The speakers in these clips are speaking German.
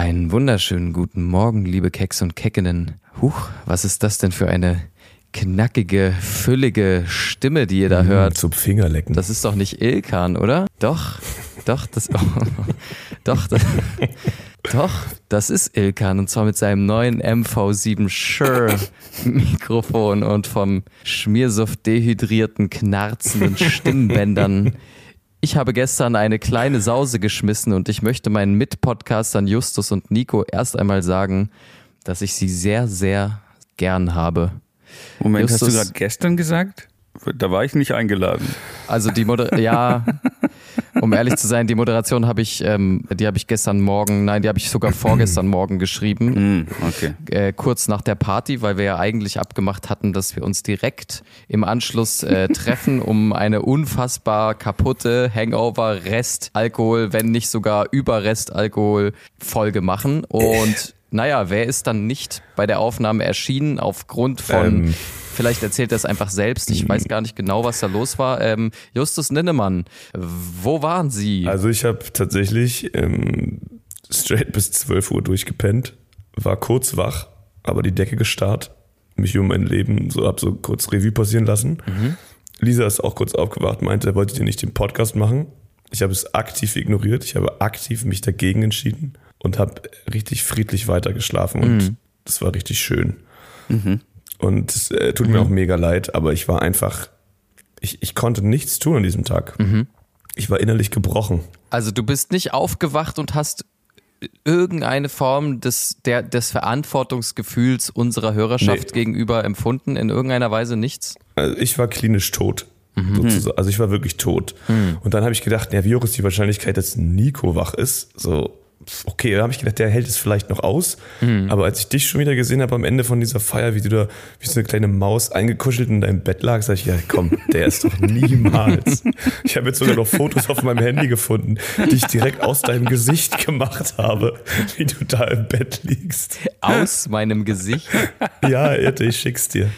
Einen wunderschönen guten Morgen, liebe Keks und Keckinnen. Huch, was ist das denn für eine knackige, füllige Stimme, die ihr da Mhm, hört? Zum Fingerlecken. Das ist doch nicht Ilkan, oder? Doch, doch, das, doch, das, doch, das ist Ilkan und zwar mit seinem neuen MV7 Shure Mikrofon und vom Schmiersuft dehydrierten, knarzenden Stimmbändern. Ich habe gestern eine kleine Sause geschmissen und ich möchte meinen Mitpodcastern Justus und Nico erst einmal sagen, dass ich sie sehr, sehr gern habe. Moment, hast du Justus- gerade gestern gesagt? Da war ich nicht eingeladen. Also die Moder ja, um ehrlich zu sein, die Moderation habe ich, ähm, die habe ich gestern Morgen, nein, die habe ich sogar vorgestern Morgen geschrieben, Hm, okay. äh, kurz nach der Party, weil wir ja eigentlich abgemacht hatten, dass wir uns direkt im Anschluss äh, treffen, um eine unfassbar kaputte Hangover Rest Alkohol, wenn nicht sogar Überrest Alkohol Folge machen und naja, wer ist dann nicht bei der Aufnahme erschienen aufgrund von Ähm. Vielleicht erzählt er es einfach selbst. Ich weiß gar nicht genau, was da los war. Ähm, Justus Ninnemann, wo waren Sie? Also ich habe tatsächlich ähm, straight bis 12 Uhr durchgepennt, war kurz wach, aber die Decke gestarrt, mich um mein Leben so hab so kurz Revue passieren lassen. Lisa ist auch kurz aufgewacht, meinte, wolltet ihr nicht den Podcast machen? Ich habe es aktiv ignoriert, ich habe aktiv mich dagegen entschieden und habe richtig friedlich weitergeschlafen und das war richtig schön. Und es äh, tut mir auch mega leid, aber ich war einfach, ich, ich konnte nichts tun an diesem Tag. Ich war innerlich gebrochen. Also du bist nicht aufgewacht und hast irgendeine Form des, der, des Verantwortungsgefühls unserer Hörerschaft Nee. gegenüber empfunden, in irgendeiner Weise nichts? Also ich war klinisch tot. Sozusagen. Also ich war wirklich tot. Und dann habe ich gedacht, ja, wie hoch ist die Wahrscheinlichkeit, dass Nico wach ist? So, okay, da habe ich gedacht, der hält es vielleicht noch aus. Aber als ich dich schon wieder gesehen habe am Ende von dieser Feier, wie du da wie so eine kleine Maus eingekuschelt in deinem Bett lag, sag ich, ja, komm, der ist doch niemals. Ich habe jetzt sogar noch Fotos auf meinem Handy gefunden, die ich direkt aus deinem Gesicht gemacht habe, wie du da im Bett liegst. Aus meinem Gesicht. Ja, Irte, ich schick's dir.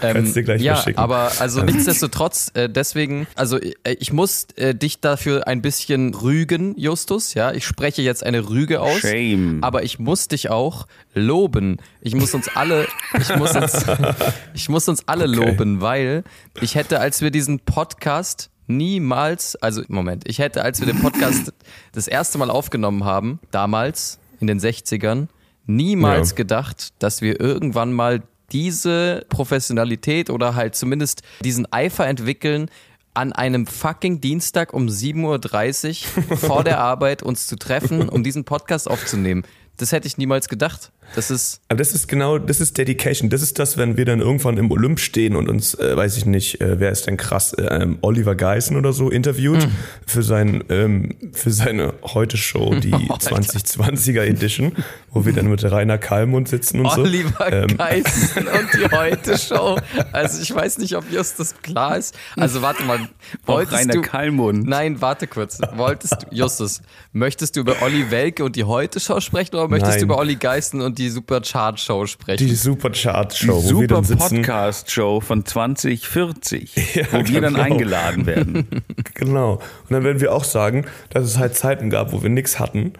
Kannst dir gleich Ähm, ja, verschicken. aber also nichtsdestotrotz, äh, deswegen, also äh, ich muss äh, dich dafür ein bisschen rügen, Justus, ja. Ich spreche jetzt eine Rüge aus. Shame. Aber ich muss dich auch loben. Ich muss uns alle, ich muss uns, ich muss uns alle Okay. loben, weil ich hätte, als wir diesen Podcast niemals, also Moment, ich hätte, als wir den Podcast das erste Mal aufgenommen haben, damals in den 60ern, niemals Ja. gedacht, dass wir irgendwann mal diese Professionalität oder halt zumindest diesen Eifer entwickeln, an einem fucking Dienstag um 7.30 Uhr vor der Arbeit uns zu treffen, um diesen Podcast aufzunehmen. Das hätte ich niemals gedacht. Das ist, Aber das ist genau, das ist Dedication. Das ist das, wenn wir dann irgendwann im Olymp stehen und uns, äh, weiß ich nicht, äh, wer ist denn krass, äh, ähm, Oliver Geissen oder so interviewt Hm. für sein, ähm, für seine Heute-Show, die 2020er Edition, wo wir dann mit Rainer Kallmund sitzen und so. Oliver Ähm, Geissen und die Heute-Show. Also ich weiß nicht, ob Justus klar ist. Also warte mal, Auch wolltest Rainer du... Kallmund. Nein, warte kurz. Wolltest du, Justus, möchtest du über Olli Welke und die Heute-Show sprechen oder möchtest Nein. du über Olli Geissen und die Superchart-Show sprechen? Die Superchart-Show, Die wo wir super. Podcast-Show von 2040, Ja, wo wir dann genau. eingeladen werden. Genau. Und dann werden wir auch sagen, dass es halt Zeiten gab, wo wir nichts hatten,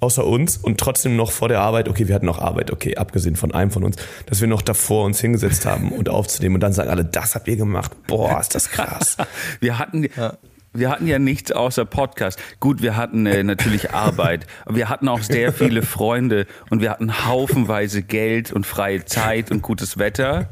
außer uns und trotzdem noch vor der Arbeit, okay, wir hatten noch Arbeit, okay, abgesehen von einem von uns, dass wir noch davor uns hingesetzt haben und aufzunehmen und dann sagen alle, das habt ihr gemacht. Boah, ist das krass. Wir hatten, wir hatten ja nichts außer Podcast. Gut, wir hatten äh, natürlich Arbeit, aber wir hatten auch sehr viele Freunde und wir hatten haufenweise Geld und freie Zeit und gutes Wetter.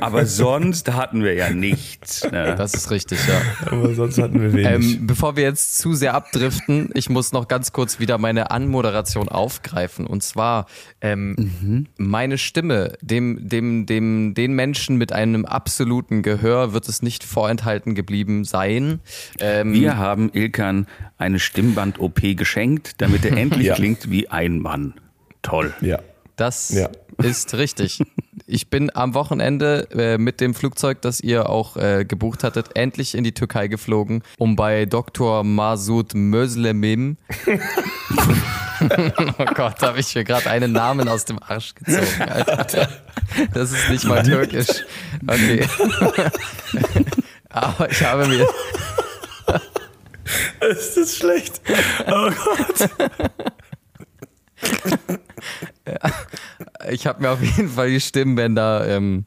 Aber sonst hatten wir ja nichts. Ne? Das ist richtig, ja. Aber sonst hatten wir wenig. Ähm, bevor wir jetzt zu sehr abdriften, ich muss noch ganz kurz wieder meine Anmoderation aufgreifen. Und zwar ähm, meine Stimme, dem, dem, dem, den Menschen mit einem absoluten Gehör wird es nicht vorenthalten geblieben sein. Ähm, Wir haben Ilkan eine Stimmband-OP geschenkt, damit er endlich Ja. klingt wie ein Mann. Toll. ja. Das Ja. Ist richtig. Ich bin am Wochenende äh, mit dem Flugzeug, das ihr auch äh, gebucht hattet, endlich in die Türkei geflogen, um bei Dr. Masud Möslemim. oh Gott, habe ich mir gerade einen Namen aus dem Arsch gezogen, Alter. Das ist nicht mal türkisch. Okay. Aber ich habe mir. Ist das schlecht? Oh Gott. ich habe mir auf jeden Fall die Stimmbänder ähm,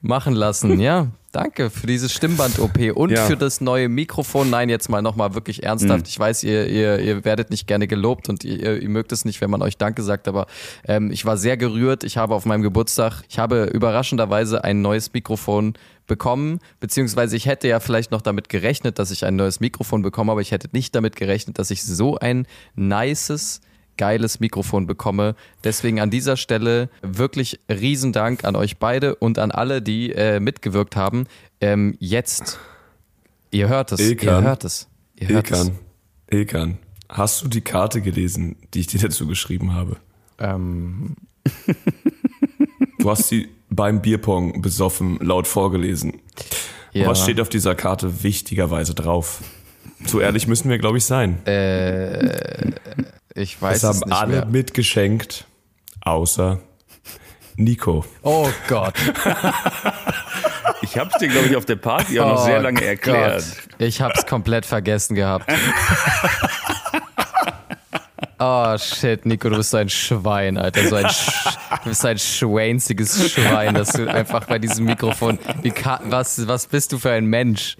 machen lassen. Ja, danke für diese Stimmband-OP und Ja. für das neue Mikrofon. Nein, jetzt mal nochmal wirklich ernsthaft. Ich weiß, ihr, ihr, ihr werdet nicht gerne gelobt und ihr, ihr mögt es nicht, wenn man euch Danke sagt, aber ähm, ich war sehr gerührt. Ich habe auf meinem Geburtstag, ich habe überraschenderweise ein neues Mikrofon bekommen, beziehungsweise ich hätte ja vielleicht noch damit gerechnet, dass ich ein neues Mikrofon bekomme, aber ich hätte nicht damit gerechnet, dass ich so ein nices geiles Mikrofon bekomme. Deswegen an dieser Stelle wirklich Riesendank an euch beide und an alle, die äh, mitgewirkt haben. Ähm, jetzt, ihr hört es, Ilkan. ihr hört es. Ihr hört Ilkan, Ilkan, hast du die Karte gelesen, die ich dir dazu geschrieben habe? es. Ähm, Du hast sie beim Bierpong besoffen laut vorgelesen. ja. Was steht auf dieser Karte wichtigerweise drauf? So ehrlich müssen wir, glaube ich, sein. Ich weiß es es haben nicht alle mehr. mitgeschenkt, außer Nico. Oh Gott. Ich habe es dir, glaube ich, auf der Party auch noch oh sehr lange erklärt. Gott. Ich hab's komplett vergessen gehabt. Oh shit, Nico, du bist so ein Schwein, Alter. So ein Sch du bist so ein schwänziges Schwein, dass du einfach bei diesem Mikrofon. Wie was, was bist du für ein Mensch?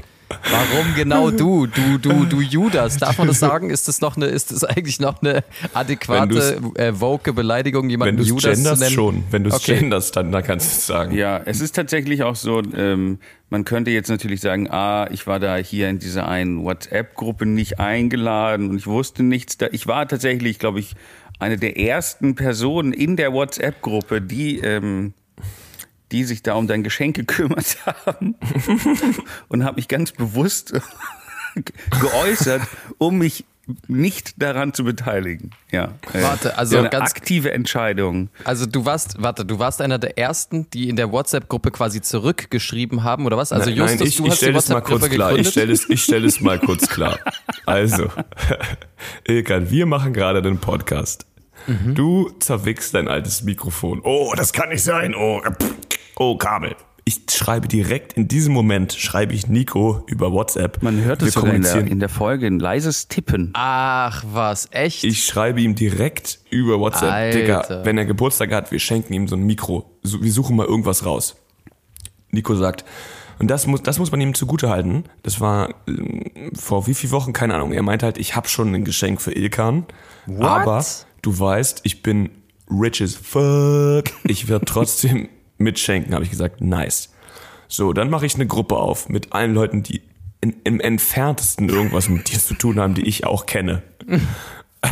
Warum genau du? Du, du, du Judas. Darf man das sagen? Ist das noch eine, ist das eigentlich noch eine adäquate, äh, woke Beleidigung, Wenn jemanden es Judas zu genderst, nennen? schon. Wenn du es Okay. genderst, dann, dann kannst du es sagen. Ja, es ist tatsächlich auch so, ähm, man könnte jetzt natürlich sagen, ah, ich war da hier in dieser einen WhatsApp-Gruppe nicht eingeladen und ich wusste nichts da. Ich war tatsächlich, glaube ich, eine der ersten Personen in der WhatsApp-Gruppe, die, ähm, die sich da um dein Geschenk gekümmert haben und habe mich ganz bewusst geäußert, um mich nicht daran zu beteiligen. Ja. Äh, Warte, also eine ganz- aktive Entscheidung. Also du warst, warte, du warst einer der ersten, die in der WhatsApp-Gruppe quasi zurückgeschrieben haben, oder was? Also Nein, Justus, nein, ich, du ich hast die stelle es mal kurz WhatsApp-Gruppe klar. Ich gegründet? stelle es, ich stelle es mal kurz klar. Also, Ilkan, wir machen gerade den Podcast. Mhm. Du zerwickst dein altes Mikrofon. Oh, das kann nicht sein. Oh, pff, oh Kabel. Ich schreibe direkt in diesem Moment, schreibe ich Nico über WhatsApp. Man hört es sogar in der, in der Folge, ein leises Tippen. Ach was, echt? Ich schreibe ihm direkt über WhatsApp, Alter. Digga, wenn er Geburtstag hat, wir schenken ihm so ein Mikro. So, wir suchen mal irgendwas raus. Nico sagt, und das muss, das muss man ihm zugutehalten. Das war ähm, vor wie viel Wochen, keine Ahnung. Er meinte halt, ich habe schon ein Geschenk für Ilkan. What? Aber du weißt, ich bin rich as fuck. Ich werde trotzdem mitschenken, habe ich gesagt. Nice. So, dann mache ich eine Gruppe auf mit allen Leuten, die in, im entferntesten irgendwas mit dir zu tun haben, die ich auch kenne.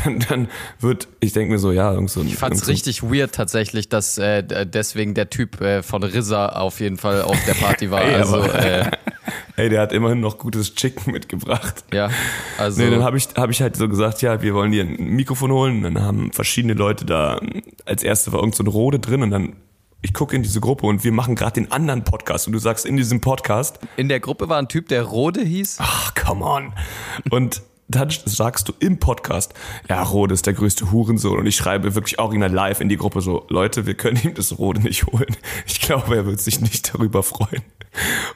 Und dann wird, ich denke mir so, ja, irgend so ein. Ich fand's so richtig weird tatsächlich, dass äh, deswegen der Typ äh, von Rissa auf jeden Fall auf der Party war. Ey, also, aber- äh, Ey, der hat immerhin noch gutes Chicken mitgebracht. ja, also Nee, dann habe ich, hab ich halt so gesagt, ja, wir wollen dir ein Mikrofon holen. Und dann haben verschiedene Leute da, als erste war irgend so ein Rode drin und dann, ich gucke in diese Gruppe und wir machen gerade den anderen Podcast. Und du sagst in diesem Podcast, in der Gruppe war ein Typ, der Rode hieß. ach, come on. Und dann sagst du im Podcast, ja, Rode ist der größte Hurensohn. Und ich schreibe wirklich original live in die Gruppe so, Leute, wir können ihm das Rode nicht holen. Ich glaube, er wird sich nicht darüber freuen.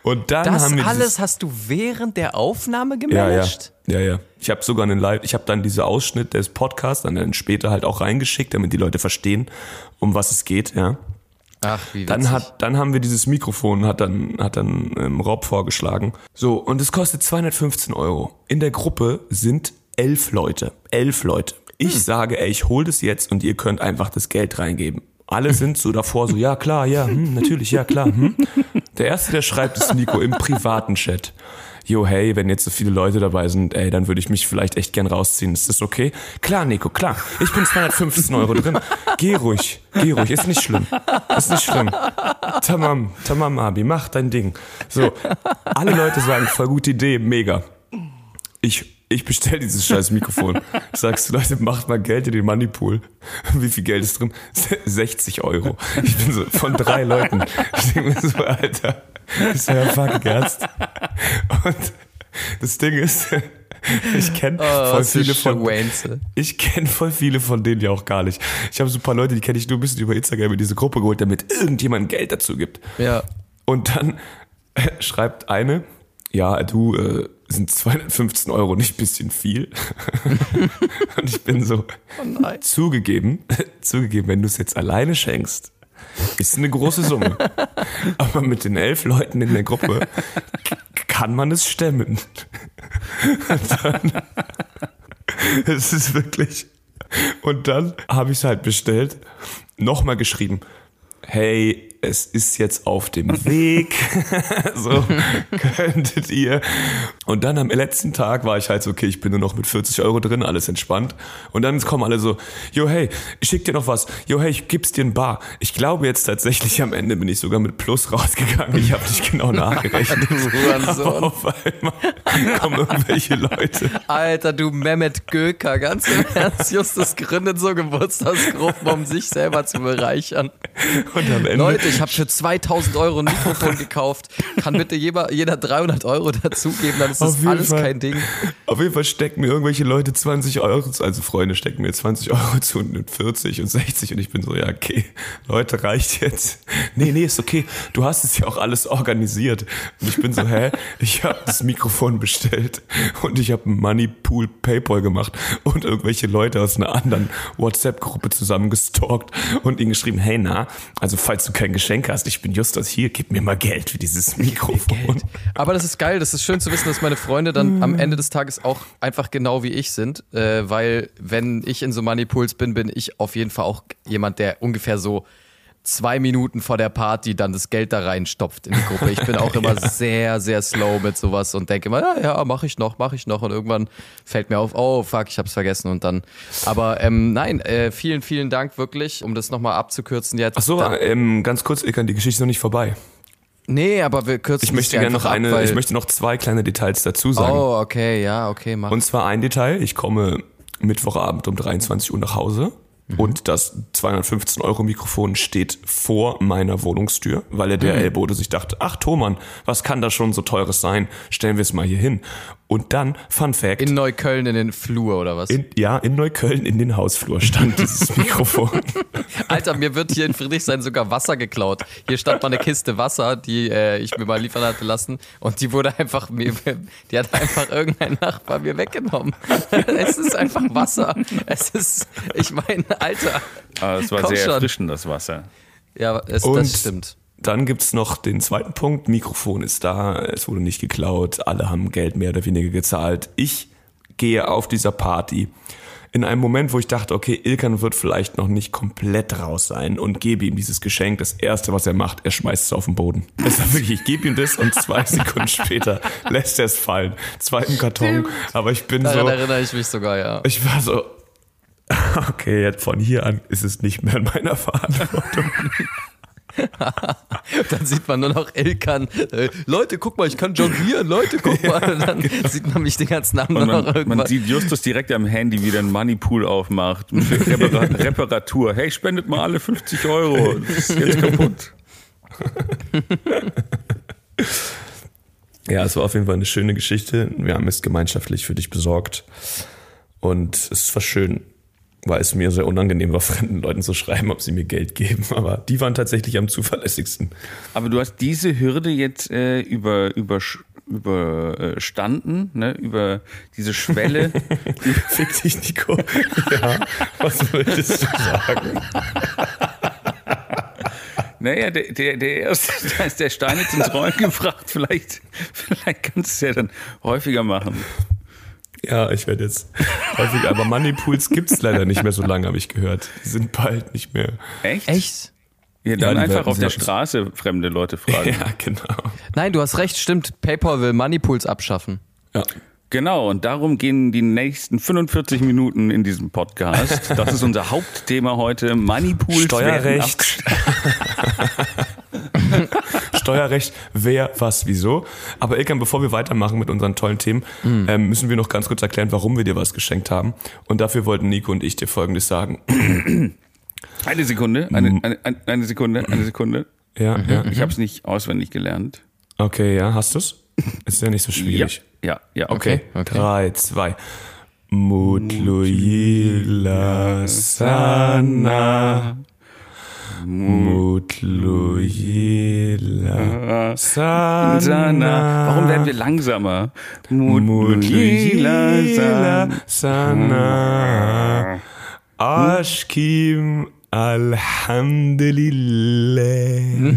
Und dann Das haben wir alles hast du während der Aufnahme ja, ja, gemanagt? ja, ja. Ich habe sogar einen Live, ich habe dann diese Ausschnitt des Podcasts dann, dann später halt auch reingeschickt, damit die Leute verstehen, um was es geht, ja. Ach, wie Dann witzig. hat, dann haben wir dieses Mikrofon, hat dann, hat dann ähm, Rob vorgeschlagen. So, und es kostet 215 Euro. In der Gruppe sind elf Leute. Elf Leute. Ich sage, ey, ich hol das jetzt und ihr könnt einfach das Geld reingeben. Alle sind so davor so, ja klar, ja, hm, natürlich, ja klar. Hm. Der erste, der schreibt, ist Nico im privaten Chat. Jo, hey, wenn jetzt so viele Leute dabei sind, ey, dann würde ich mich vielleicht echt gern rausziehen. Ist das okay? Klar, Nico, klar. Ich bin 215 Euro drin. Geh ruhig, geh ruhig, ist nicht schlimm. Ist nicht schlimm. Tamam, tamam, Abi, mach dein Ding. So, alle Leute sagen, voll gute Idee, mega. Ich, ich bestell dieses scheiß Mikrofon. Sagst du, Leute, macht mal Geld in den Moneypool. Wie viel Geld ist drin? 60 Euro. Ich bin so von drei Leuten. Ich denke mir so, Alter, ist ja fucking ernst. Und das Ding ist, ich kenne Oh, voll viele von, Schwänze. ich kenne voll viele von denen ja auch gar nicht. Ich habe so ein paar Leute, die kenne ich nur ein bisschen über Instagram in diese Gruppe geholt, damit irgendjemand Geld dazu gibt. Ja. Und dann äh, schreibt eine, ja, du, äh, sind 215 Euro nicht ein bisschen viel? Und ich bin so, Oh zugegeben, zugegeben, wenn du es jetzt alleine schenkst, ist eine große Summe. Aber mit den elf Leuten in der Gruppe kann man es stemmen. Dann, es ist wirklich. Und dann habe ich es halt bestellt, nochmal geschrieben. Hey, es ist jetzt auf dem Weg. so könntet ihr. Und dann am letzten Tag war ich halt so, okay, ich bin nur noch mit 40 Euro drin, alles entspannt. Und dann kommen alle so, yo, hey, ich schick dir noch was. Yo, hey, ich gib's dir ein Bar. Ich glaube jetzt tatsächlich am Ende bin ich sogar mit Plus rausgegangen. Ich habe nicht genau nachgerechnet. Aber auf einmal kommen irgendwelche Leute. Alter, du Mehmet Göker, ganz im Ernst, Justus gründet so Geburtstagsgruppen, um sich selber zu bereichern. Und am Ende. Leute, ich habe für 2000 Euro ein Mikrofon gekauft. Kann bitte jeder, jeder 300 Euro dazugeben, dann ist das alles Fall. kein Ding. Auf jeden Fall stecken mir irgendwelche Leute 20 Euro, zu- also Freunde stecken mir 20 Euro zu und 40 und 60 und ich bin so, ja, okay, Leute, reicht jetzt. Nee, nee, ist okay. Du hast es ja auch alles organisiert. Und ich bin so, hä? Ich habe das Mikrofon bestellt und ich habe Moneypool Paypal gemacht und irgendwelche Leute aus einer anderen WhatsApp-Gruppe zusammen gestalkt und ihnen geschrieben, hey, na, also falls du kein Geschenk hast, ich bin Justus hier, gib mir mal Geld für dieses Mikrofon. Aber das ist geil, das ist schön zu wissen, dass meine Freunde dann am Ende des Tages auch einfach genau wie ich sind, äh, weil wenn ich in so Moneypools bin, bin ich auf jeden Fall auch jemand, der ungefähr so zwei Minuten vor der Party dann das Geld da reinstopft in die Gruppe. Ich bin auch immer sehr, sehr slow mit sowas und denke immer, ja, ja, mach ich noch, mach ich noch und irgendwann fällt mir auf, oh fuck, ich hab's vergessen und dann, aber ähm, nein, äh, vielen, vielen Dank wirklich, um das nochmal abzukürzen jetzt. Ach so, Da- ähm, ganz kurz, Ilkan, die Geschichte ist noch nicht vorbei. nee, aber wir kürzen Ich möchte gerne noch eine, ab, weil- ich möchte noch zwei kleine Details dazu sagen. Oh, okay, ja, okay, mach. Und zwar ein Detail, ich komme Mittwochabend um 23 Uhr nach Hause und das 215 Euro Mikrofon steht vor meiner Wohnungstür, weil er der Ellbote sich dachte, ach Thomann, was kann da schon so teures sein? Stellen wir es mal hier hin. Und dann, Fun Fact, In Neukölln in den Flur oder was? in, ja, in Neukölln in den Hausflur stand dieses Mikrofon. Alter, mir wird hier in Friedrichshain sogar Wasser geklaut. Hier stand mal eine Kiste Wasser, die äh, ich mir mal liefern hatte lassen und die wurde einfach mir, die hat einfach irgendein Nachbar mir weggenommen. Es ist einfach Wasser. Es ist, ich meine, Alter. Aber es war sehr schon. erfrischend, das Wasser. Ja, es, das stimmt. Dann gibt's noch den zweiten Punkt. Mikrofon ist da, es wurde nicht geklaut, alle haben Geld mehr oder weniger gezahlt. Ich gehe auf dieser Party in einem Moment, wo ich dachte, okay, Ilkan wird vielleicht noch nicht komplett raus sein und gebe ihm dieses Geschenk. Das erste, was er macht, er schmeißt es auf den Boden. Das war wirklich, ich gebe ihm das und zwei Sekunden später lässt er es fallen. Zweiten Karton. Aber ich bin Daran so, erinnere ich mich sogar, ja. ich war so, okay, jetzt von hier an ist es nicht mehr in meiner Verantwortung. Dann sieht man nur noch Ilkan. Äh, Leute, guck mal, ich kann jonglieren. Leute, guck mal. Und dann sieht man mich den ganzen Abend nur noch man, irgendwann. man sieht Justus direkt am Handy, wie der einen Moneypool aufmacht. Für Repara Reparatur. Hey, spendet mal alle 50 Euro. Das ist jetzt kaputt. Ja, es war auf jeden Fall eine schöne Geschichte. Wir haben es gemeinschaftlich für dich besorgt. Und es war schön, weil es mir sehr unangenehm war, fremden Leuten zu schreiben, ob sie mir Geld geben. Aber die waren tatsächlich am zuverlässigsten. Aber du hast diese Hürde jetzt äh, über, über, überstanden, ne? über diese Schwelle. Fick dich, Nico. Ja, was wolltest du sagen? naja, der, der, der erste, da ist der Stein jetzt ins Rollen gebracht. Vielleicht, vielleicht kannst du es ja dann häufiger machen. Ja, ich werde jetzt häufig, aber Moneypools gibt's leider nicht mehr so lange, habe ich gehört. Die sind bald nicht mehr. Echt? Echt? Ja, dann die einfach auf der Straße fremde Leute fragen. Ja, genau. Nein, du hast recht, stimmt. PayPal will Moneypools abschaffen. Ja. Genau, und darum gehen die nächsten 45 Minuten in diesem Podcast. Das ist unser Hauptthema heute. Moneypools Steuerrecht. Steuerrecht, wer, was, wieso. Aber Ilkan, bevor wir weitermachen mit unseren tollen Themen, ähm, müssen wir noch ganz kurz erklären, warum wir dir was geschenkt haben. Und dafür wollten Nico und ich dir Folgendes sagen. Eine Sekunde, eine, eine, eine- eine Sekunde, eine Sekunde. Ja, ja. Ich habe es nicht auswendig gelernt. Okay, ja, hast du's? Ist ja nicht so schwierig. Ja, ja, Okay. Okay, okay. Drei, zwei. Mutluila Sana. Mutluila Sana. Warum werden wir langsamer? Mutluila Sana. Ashkim Alhamdulillah.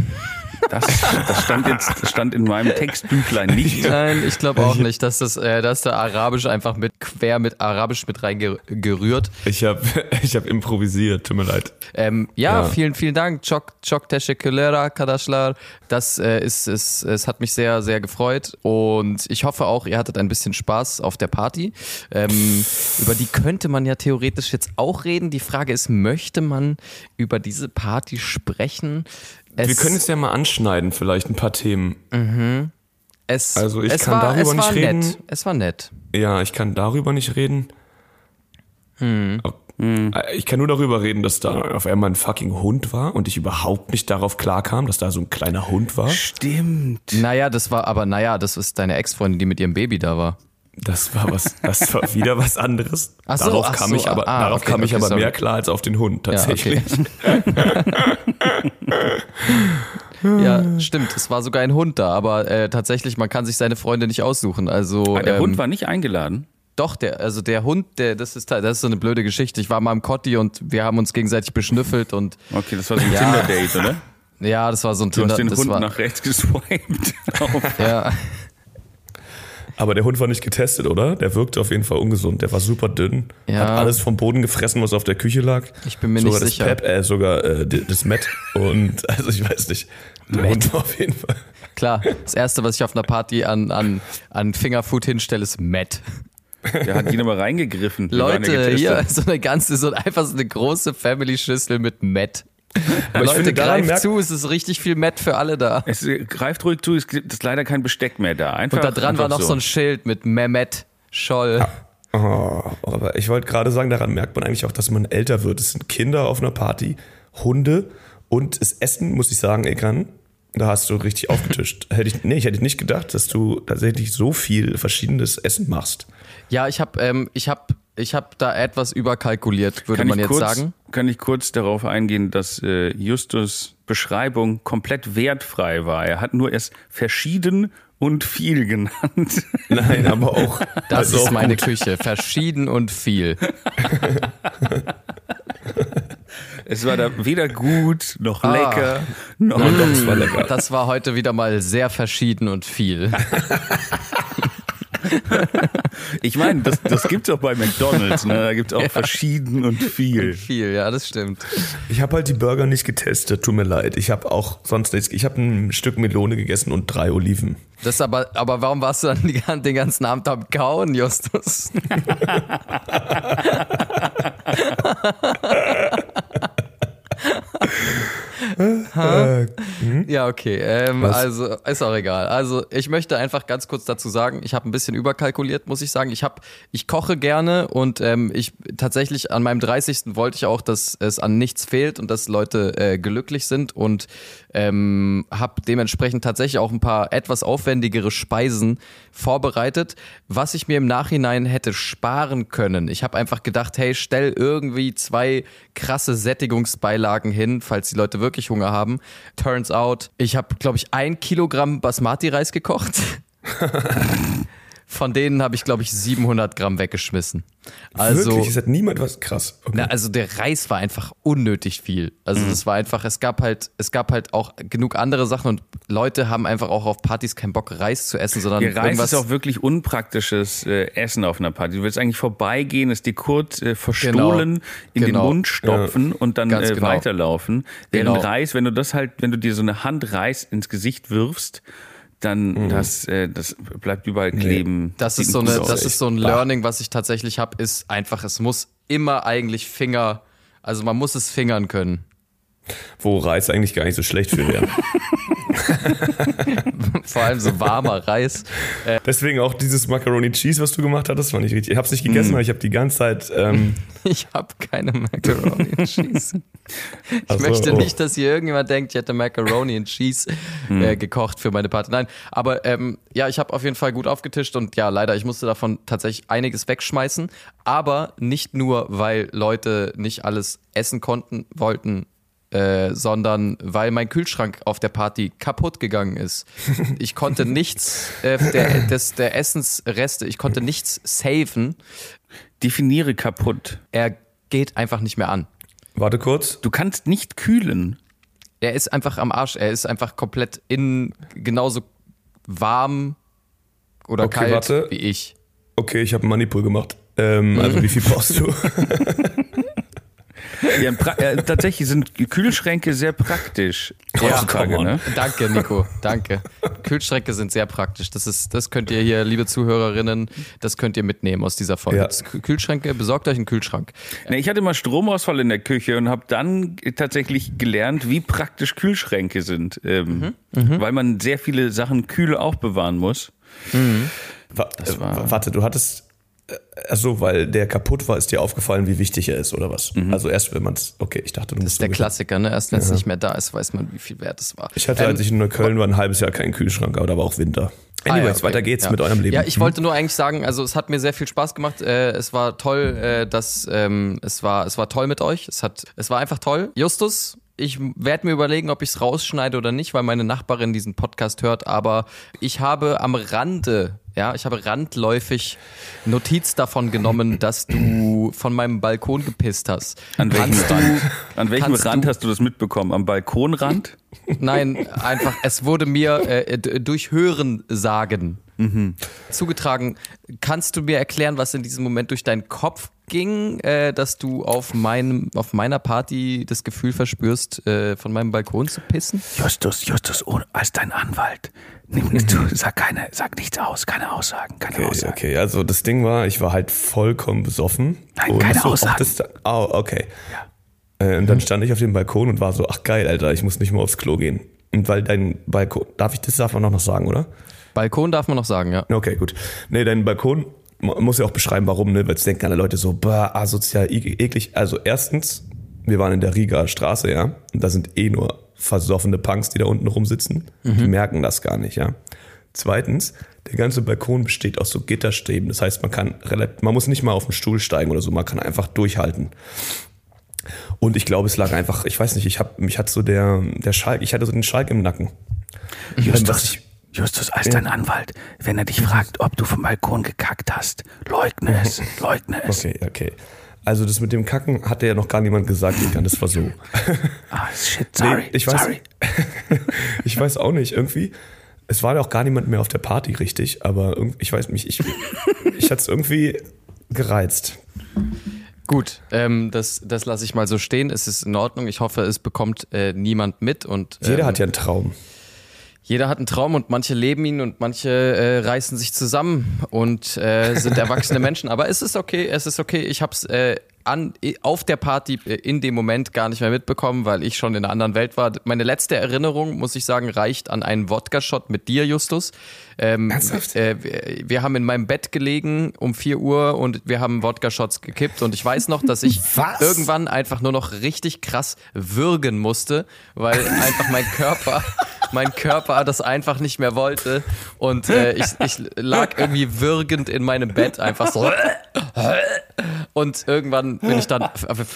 Das, das, stand jetzt, das stand in meinem Textbüchlein nicht. Nein, ich glaube auch nicht, dass das, äh, dass da Arabisch einfach mit quer mit Arabisch mit reingerührt. Ich habe ich hab improvisiert, tut mir leid. Ähm, ja, Ja. vielen, vielen Dank. Çok, çok teşekkürler Kadaşlar. Das äh, ist, ist, es hat mich sehr, sehr gefreut. Und ich hoffe auch, ihr hattet ein bisschen Spaß auf der Party. Ähm, über die könnte man ja theoretisch jetzt auch reden. Die Frage ist, möchte man über diese Party sprechen? Es, Wir können es ja mal anschneiden, vielleicht ein paar Themen. es, also ich es kann war, darüber nicht nett. reden. Es war nett. Ja, ich kann darüber nicht reden. Äh, Ich kann nur darüber reden, dass da auf einmal ein fucking Hund war und ich überhaupt nicht darauf klarkam, dass da so ein kleiner Hund war. Stimmt. Naja, das war, aber naja, das ist deine Ex-Freundin, die mit ihrem Baby da war. Das war was, das war wieder was anderes. Ach so, darauf ach kam so, ich aber, ah, darauf okay, kam ich okay, aber sorry. mehr klar als auf den Hund Ja, tatsächlich. okay. ja, stimmt. Es war sogar ein Hund da, aber äh, tatsächlich, man kann sich seine Freunde nicht aussuchen. Also Ah, der ähm, Hund war nicht eingeladen. Doch, der, also der Hund, der, das ist, das ist so eine blöde Geschichte. Ich war mal im Kotti und wir haben uns gegenseitig beschnüffelt und Okay, das war so ein Ja. Tinder-Date, oder? ja, das war so ein Du Tinder. hast den das Hund war, nach rechts geswiped. Ja, Aber der Hund war nicht getestet, oder? Der wirkte auf jeden Fall ungesund. Der war super dünn, Ja. hat alles vom Boden gefressen, was auf der Küche lag. Ich bin mir sogar nicht das sicher. Pep, äh, sogar äh, das Met. Und also ich weiß nicht. Der Hund war auf jeden Fall. klar. Das erste, was ich auf einer Party an, an, an Fingerfood hinstelle, ist Matt. Der hat ihn aber reingegriffen. Leute, hier so eine ganze, so einfach so eine große Family-Schüssel mit Matt. Aber ich Leute, finde, daran greift merkt, zu, es ist richtig viel Matt für alle da. Es greift ruhig zu, es gibt ist leider kein Besteck mehr da. Einfach, Und da dran war noch so ein Schild mit Mehmet Scholl. Oh, aber ich wollte gerade sagen, daran merkt man eigentlich auch, dass man älter wird. Es sind Kinder auf einer Party, Hunde und das Essen, muss ich sagen, Ekan, da hast du richtig aufgetischt. Hätte ich, nee, ich hätte nicht gedacht, dass du tatsächlich so viel verschiedenes Essen machst. Ja, ich habe ähm, ich hab, ich hab da etwas überkalkuliert, würde kann man ich jetzt kurz, sagen. Kann ich kurz darauf eingehen, dass äh, Justus Beschreibung komplett wertfrei war. Er hat nur erst verschieden und viel genannt. Nein, aber auch. Das also ist auch meine gut. Küche. Verschieden und viel. Es war da weder gut noch Ah. lecker noch. Doch, es war lecker. Das war heute wieder mal sehr verschieden und viel. Ich meine, das, das gibt's auch bei McDonalds. Ne? Da gibt's auch verschieden und viel. Viel, ja, das stimmt. Ich habe halt die Burger nicht getestet, tut mir leid. Ich habe auch sonst nichts. Ich habe ein Stück Melone gegessen und drei Oliven. Das aber, aber warum warst du dann den ganzen Abend am Kauen, Justus? Äh, Ja, okay. Ähm, also ist auch egal. Also ich möchte einfach ganz kurz dazu sagen, ich habe ein bisschen überkalkuliert, muss ich sagen. Ich habe, ich koche gerne und ähm, ich tatsächlich an meinem 30. wollte ich auch, dass es an nichts fehlt und dass Leute äh, glücklich sind und ähm, habe dementsprechend tatsächlich auch ein paar etwas aufwendigere Speisen vorbereitet, was ich mir im Nachhinein hätte sparen können. Ich habe einfach gedacht, hey, stell irgendwie zwei krasse Sättigungsbeilagen hin, falls die Leute wirklich Hunger haben. Turns out, ich habe, glaube ich, ein Kilogramm Basmati-Reis gekocht. Von denen habe ich, glaube ich, 700 Gramm weggeschmissen. Also, Wirklich, es hat niemand was krass. Okay. na, also der Reis war einfach unnötig viel. Also Mhm. das war einfach, es gab halt, es gab halt auch genug andere Sachen und Leute haben einfach auch auf Partys keinen Bock Reis zu essen, sondern Der Reis irgendwas. ist auch wirklich unpraktisches äh, Essen auf einer Party. Du willst eigentlich vorbeigehen, es dir kurz äh, verstohlen in den Genau. Mund stopfen und dann äh, genau. weiterlaufen. Während Genau. Reis, wenn du das halt, wenn du dir so eine Hand Reis ins Gesicht wirfst, dann das, äh, das bleibt überall kleben. das ist so eine, aus. das ist so ein. Learning, was ich tatsächlich habe, ist einfach, es muss immer eigentlich Finger, also man muss es fingern können. Wo Reis eigentlich gar nicht so schlecht für wäre. Vor allem so warmer Reis. Deswegen auch dieses Macaroni Cheese, was du gemacht hattest, war nicht richtig. Ich habe es nicht gegessen, Mm. aber ich habe die ganze Zeit. Ähm, Ich habe keine Macaroni and Cheese. Ich Ach so, möchte oh. nicht, dass hier irgendjemand denkt, ich hätte Macaroni and Cheese äh, gekocht für meine Party. Nein, aber ähm, ja, ich habe auf jeden Fall gut aufgetischt und ja, leider, ich musste davon tatsächlich einiges wegschmeißen. Aber nicht nur, weil Leute nicht alles essen konnten, wollten, äh, sondern weil mein Kühlschrank auf der Party kaputt gegangen ist. Ich konnte nichts äh, der, des, der Essensreste, ich konnte nichts saven. Definiere kaputt. Er geht einfach nicht mehr an. Warte kurz. Du kannst nicht kühlen. Er ist einfach am Arsch. Er ist einfach komplett innen genauso warm oder Okay, kalt warte. wie ich. Okay, ich habe einen Moneypool gemacht. Ähm, also wie viel brauchst du? Ja, äh, tatsächlich sind Kühlschränke sehr praktisch heutzutage. on. ne? Danke, Nico. Danke. Kühlschränke sind sehr praktisch. Das ist, das könnt ihr hier, liebe Zuhörerinnen, das könnt ihr mitnehmen aus dieser Folge. Ja. Kühlschränke, besorgt euch einen Kühlschrank. Ne, ich hatte mal Stromausfall in der Küche und habe dann tatsächlich gelernt, wie praktisch Kühlschränke sind. Ähm, Mhm. Weil man sehr viele Sachen kühl auch bewahren muss. Wa äh, war- warte, du hattest. Achso, weil der kaputt war, ist dir aufgefallen, wie wichtig er ist, oder was? Also erst wenn man es. Okay, ich dachte, du Das musst ist der Klassiker, ne? Erst wenn es nicht mehr da ist, weiß man, wie viel wert es war. Ich hatte, Ähm, als ich in Neukölln war, ein halbes Jahr keinen Kühlschrank, aber da war auch Winter. Ah, Anyways, ja, okay. weiter geht's Ja. mit eurem Leben. Ja, ich Hm? wollte nur eigentlich sagen, also es hat mir sehr viel Spaß gemacht. Äh, es war toll, äh, dass ähm, es war, es war toll mit euch. Es hat, es war einfach toll. Justus, ich werde mir überlegen, ob ich es rausschneide oder nicht, weil meine Nachbarin diesen Podcast hört. Aber ich habe am Rande, ja, ich habe randläufig Notiz davon genommen, dass du von meinem Balkon gepisst hast. An welchem Kannst Rand, an welchem Rand hast du das mitbekommen? Am Balkonrand? Nein, einfach, es wurde mir äh, durch Hören sagen zugetragen. Kannst du mir erklären, was in diesem Moment durch deinen Kopf ging, äh, dass du auf, meinem, auf meiner Party das Gefühl verspürst, äh, von meinem Balkon zu pissen? Justus, Justus, oh, als dein Anwalt. Nimm nicht zu, sag keine, sag nichts aus, keine Aussagen, keine Okay, Aussagen. okay, also das Ding war, ich war halt vollkommen besoffen. Nein, keine so, Aussagen. das, oh, okay. Äh, und dann stand ich auf dem Balkon und war so, ach geil, Alter, ich muss nicht mal aufs Klo gehen. Und weil dein Balkon, darf ich das darf man auch noch sagen, oder? Balkon darf man noch sagen, ja. Okay, gut. Nee, dein Balkon, man muss ja auch beschreiben, warum, ne? Weil es denken alle Leute so, bah, asozial, e- eklig. Also erstens, wir waren in der Riga Straße, ja. Und da sind eh nur versoffene Punks, die da unten rumsitzen. Die merken das gar nicht, ja. Zweitens, der ganze Balkon besteht aus so Gitterstäben. Das heißt, man kann relativ, man muss nicht mal auf den Stuhl steigen oder so, man kann einfach durchhalten. Und ich glaube, es lag einfach, ich weiß nicht, ich hab, mich hat so der, der Schalk, ich hatte so den Schalk im Nacken. Justus, ich- Justus, als dein Anwalt, wenn er dich fragt, ob du vom Balkon gekackt hast, leugne es, leugne es. Okay, okay. Also das mit dem Kacken hat ja noch gar niemand gesagt, Ilkan, das war so. Ah, shit, sorry, Nee, ich weiß, sorry. ich weiß auch nicht, irgendwie. Es war ja auch gar niemand mehr auf der Party, richtig, aber ich weiß nicht, ich, ich hatte es irgendwie gereizt. Gut, ähm, das, das lasse ich mal so stehen. Es ist in Ordnung. Ich hoffe, es bekommt äh, niemand mit. Und, Jeder ähm, hat ja einen Traum. Jeder hat einen Traum und manche leben ihn und manche äh, reißen sich zusammen und äh, sind erwachsene Menschen. Aber es ist okay, es ist okay. Ich habe es äh, an, auf der Party äh, in dem Moment gar nicht mehr mitbekommen, weil ich schon in einer anderen Welt war. Meine letzte Erinnerung, muss ich sagen, reicht an einen Wodka-Shot mit dir, Justus. Ähm, Ernsthaft? Äh, wir, wir haben in meinem Bett gelegen um 4 Uhr und wir haben Wodka-Shots gekippt und ich weiß noch, dass ich Was? irgendwann einfach nur noch richtig krass würgen musste, weil einfach mein Körper, mein Körper das einfach nicht mehr wollte und äh, ich, ich lag irgendwie würgend in meinem Bett einfach so und irgendwann bin ich dann,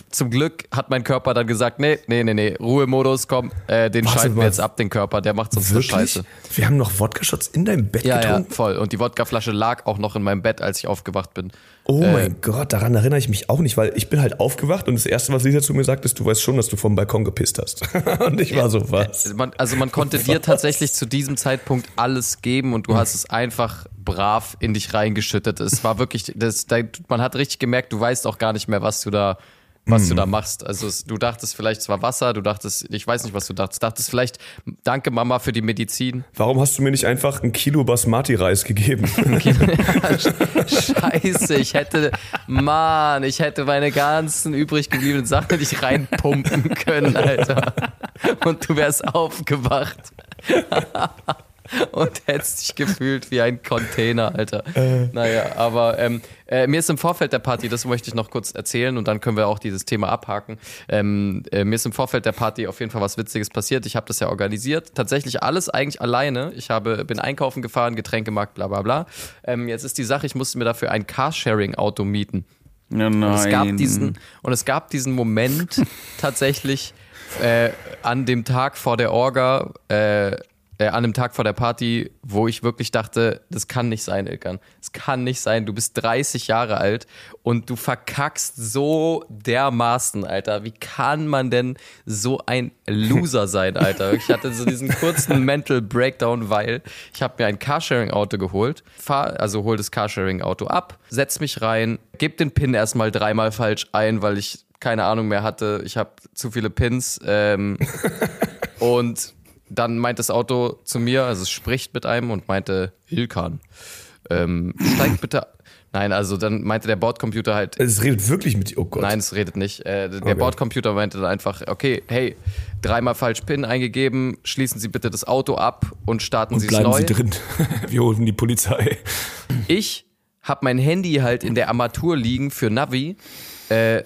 zum Glück hat mein Körper dann gesagt, nee, nee, nee, nee, Ruhemodus, komm, äh, den Warte schalten wir jetzt ab, den Körper, der macht sonst so Wirklich? scheiße. Wir haben noch Wodka-Shots in deinem Bett Ja, ja, getrunken? voll. Und die Wodkaflasche lag auch noch in meinem Bett, als ich aufgewacht bin. Oh Äh. mein Gott, daran erinnere ich mich auch nicht, weil ich bin halt aufgewacht und das Erste, was Lisa zu mir sagt, ist, du weißt schon, dass du vom Balkon gepisst hast. und ich war so, was? Man, also man konnte dir tatsächlich zu diesem Zeitpunkt alles geben und du hast es einfach brav in dich reingeschüttet. Es war wirklich, das, da, man hat richtig gemerkt, du weißt auch gar nicht mehr, was du da, was du da machst. Also es, du dachtest vielleicht, es war Wasser, du dachtest, ich weiß nicht, was du dachtest. Dachtest vielleicht, danke Mama für die Medizin. Warum hast du mir nicht einfach ein Kilo Basmati-Reis gegeben? Scheiße, ich hätte, Mann, ich hätte meine ganzen übrig gebliebenen Sachen nicht reinpumpen können, Alter. Und du wärst aufgewacht. Und hättest dich gefühlt wie ein Container, Alter. Naja, aber ähm, äh, mir ist im Vorfeld der Party, das möchte ich noch kurz erzählen und dann können wir auch dieses Thema abhaken. Ähm, äh, mir ist im Vorfeld der Party auf jeden Fall was Witziges passiert. Ich habe das ja organisiert. Tatsächlich alles eigentlich alleine. Ich habe, bin einkaufen gefahren, Getränkemarkt, bla bla bla. Ähm, jetzt ist die Sache, ich musste mir dafür ein Carsharing-Auto mieten. Ja, nein. Und es gab diesen, und es gab diesen Moment tatsächlich äh, an dem Tag vor der Orga, äh, äh, an dem Tag vor der Party, wo ich wirklich dachte, das kann nicht sein, Ilkan. Es kann nicht sein. Du bist 30 Jahre alt und du verkackst so dermaßen, Alter. Wie kann man denn so ein Loser sein, Alter? Ich hatte so diesen kurzen Mental Breakdown, weil ich habe mir ein Carsharing-Auto geholt, fahr, also hol das Carsharing-Auto ab, setz mich rein, geb den PIN erstmal dreimal falsch ein, weil ich keine Ahnung mehr hatte. Ich habe zu viele Pins ähm, und dann meint das Auto zu mir, also es spricht mit einem und meinte, Hilkan, ähm, steig bitte. Nein, also dann meinte der Bordcomputer halt. Es redet wirklich mit dir, oh Gott. Nein, es redet nicht. Äh, der Okay. Bordcomputer meinte dann einfach, okay, hey, dreimal falsch PIN eingegeben, schließen Sie bitte das Auto ab und starten Sie es Bleiben neu. Sie drin. Wir holen die Polizei. Ich habe mein Handy halt in der Armatur liegen für Navi. Äh,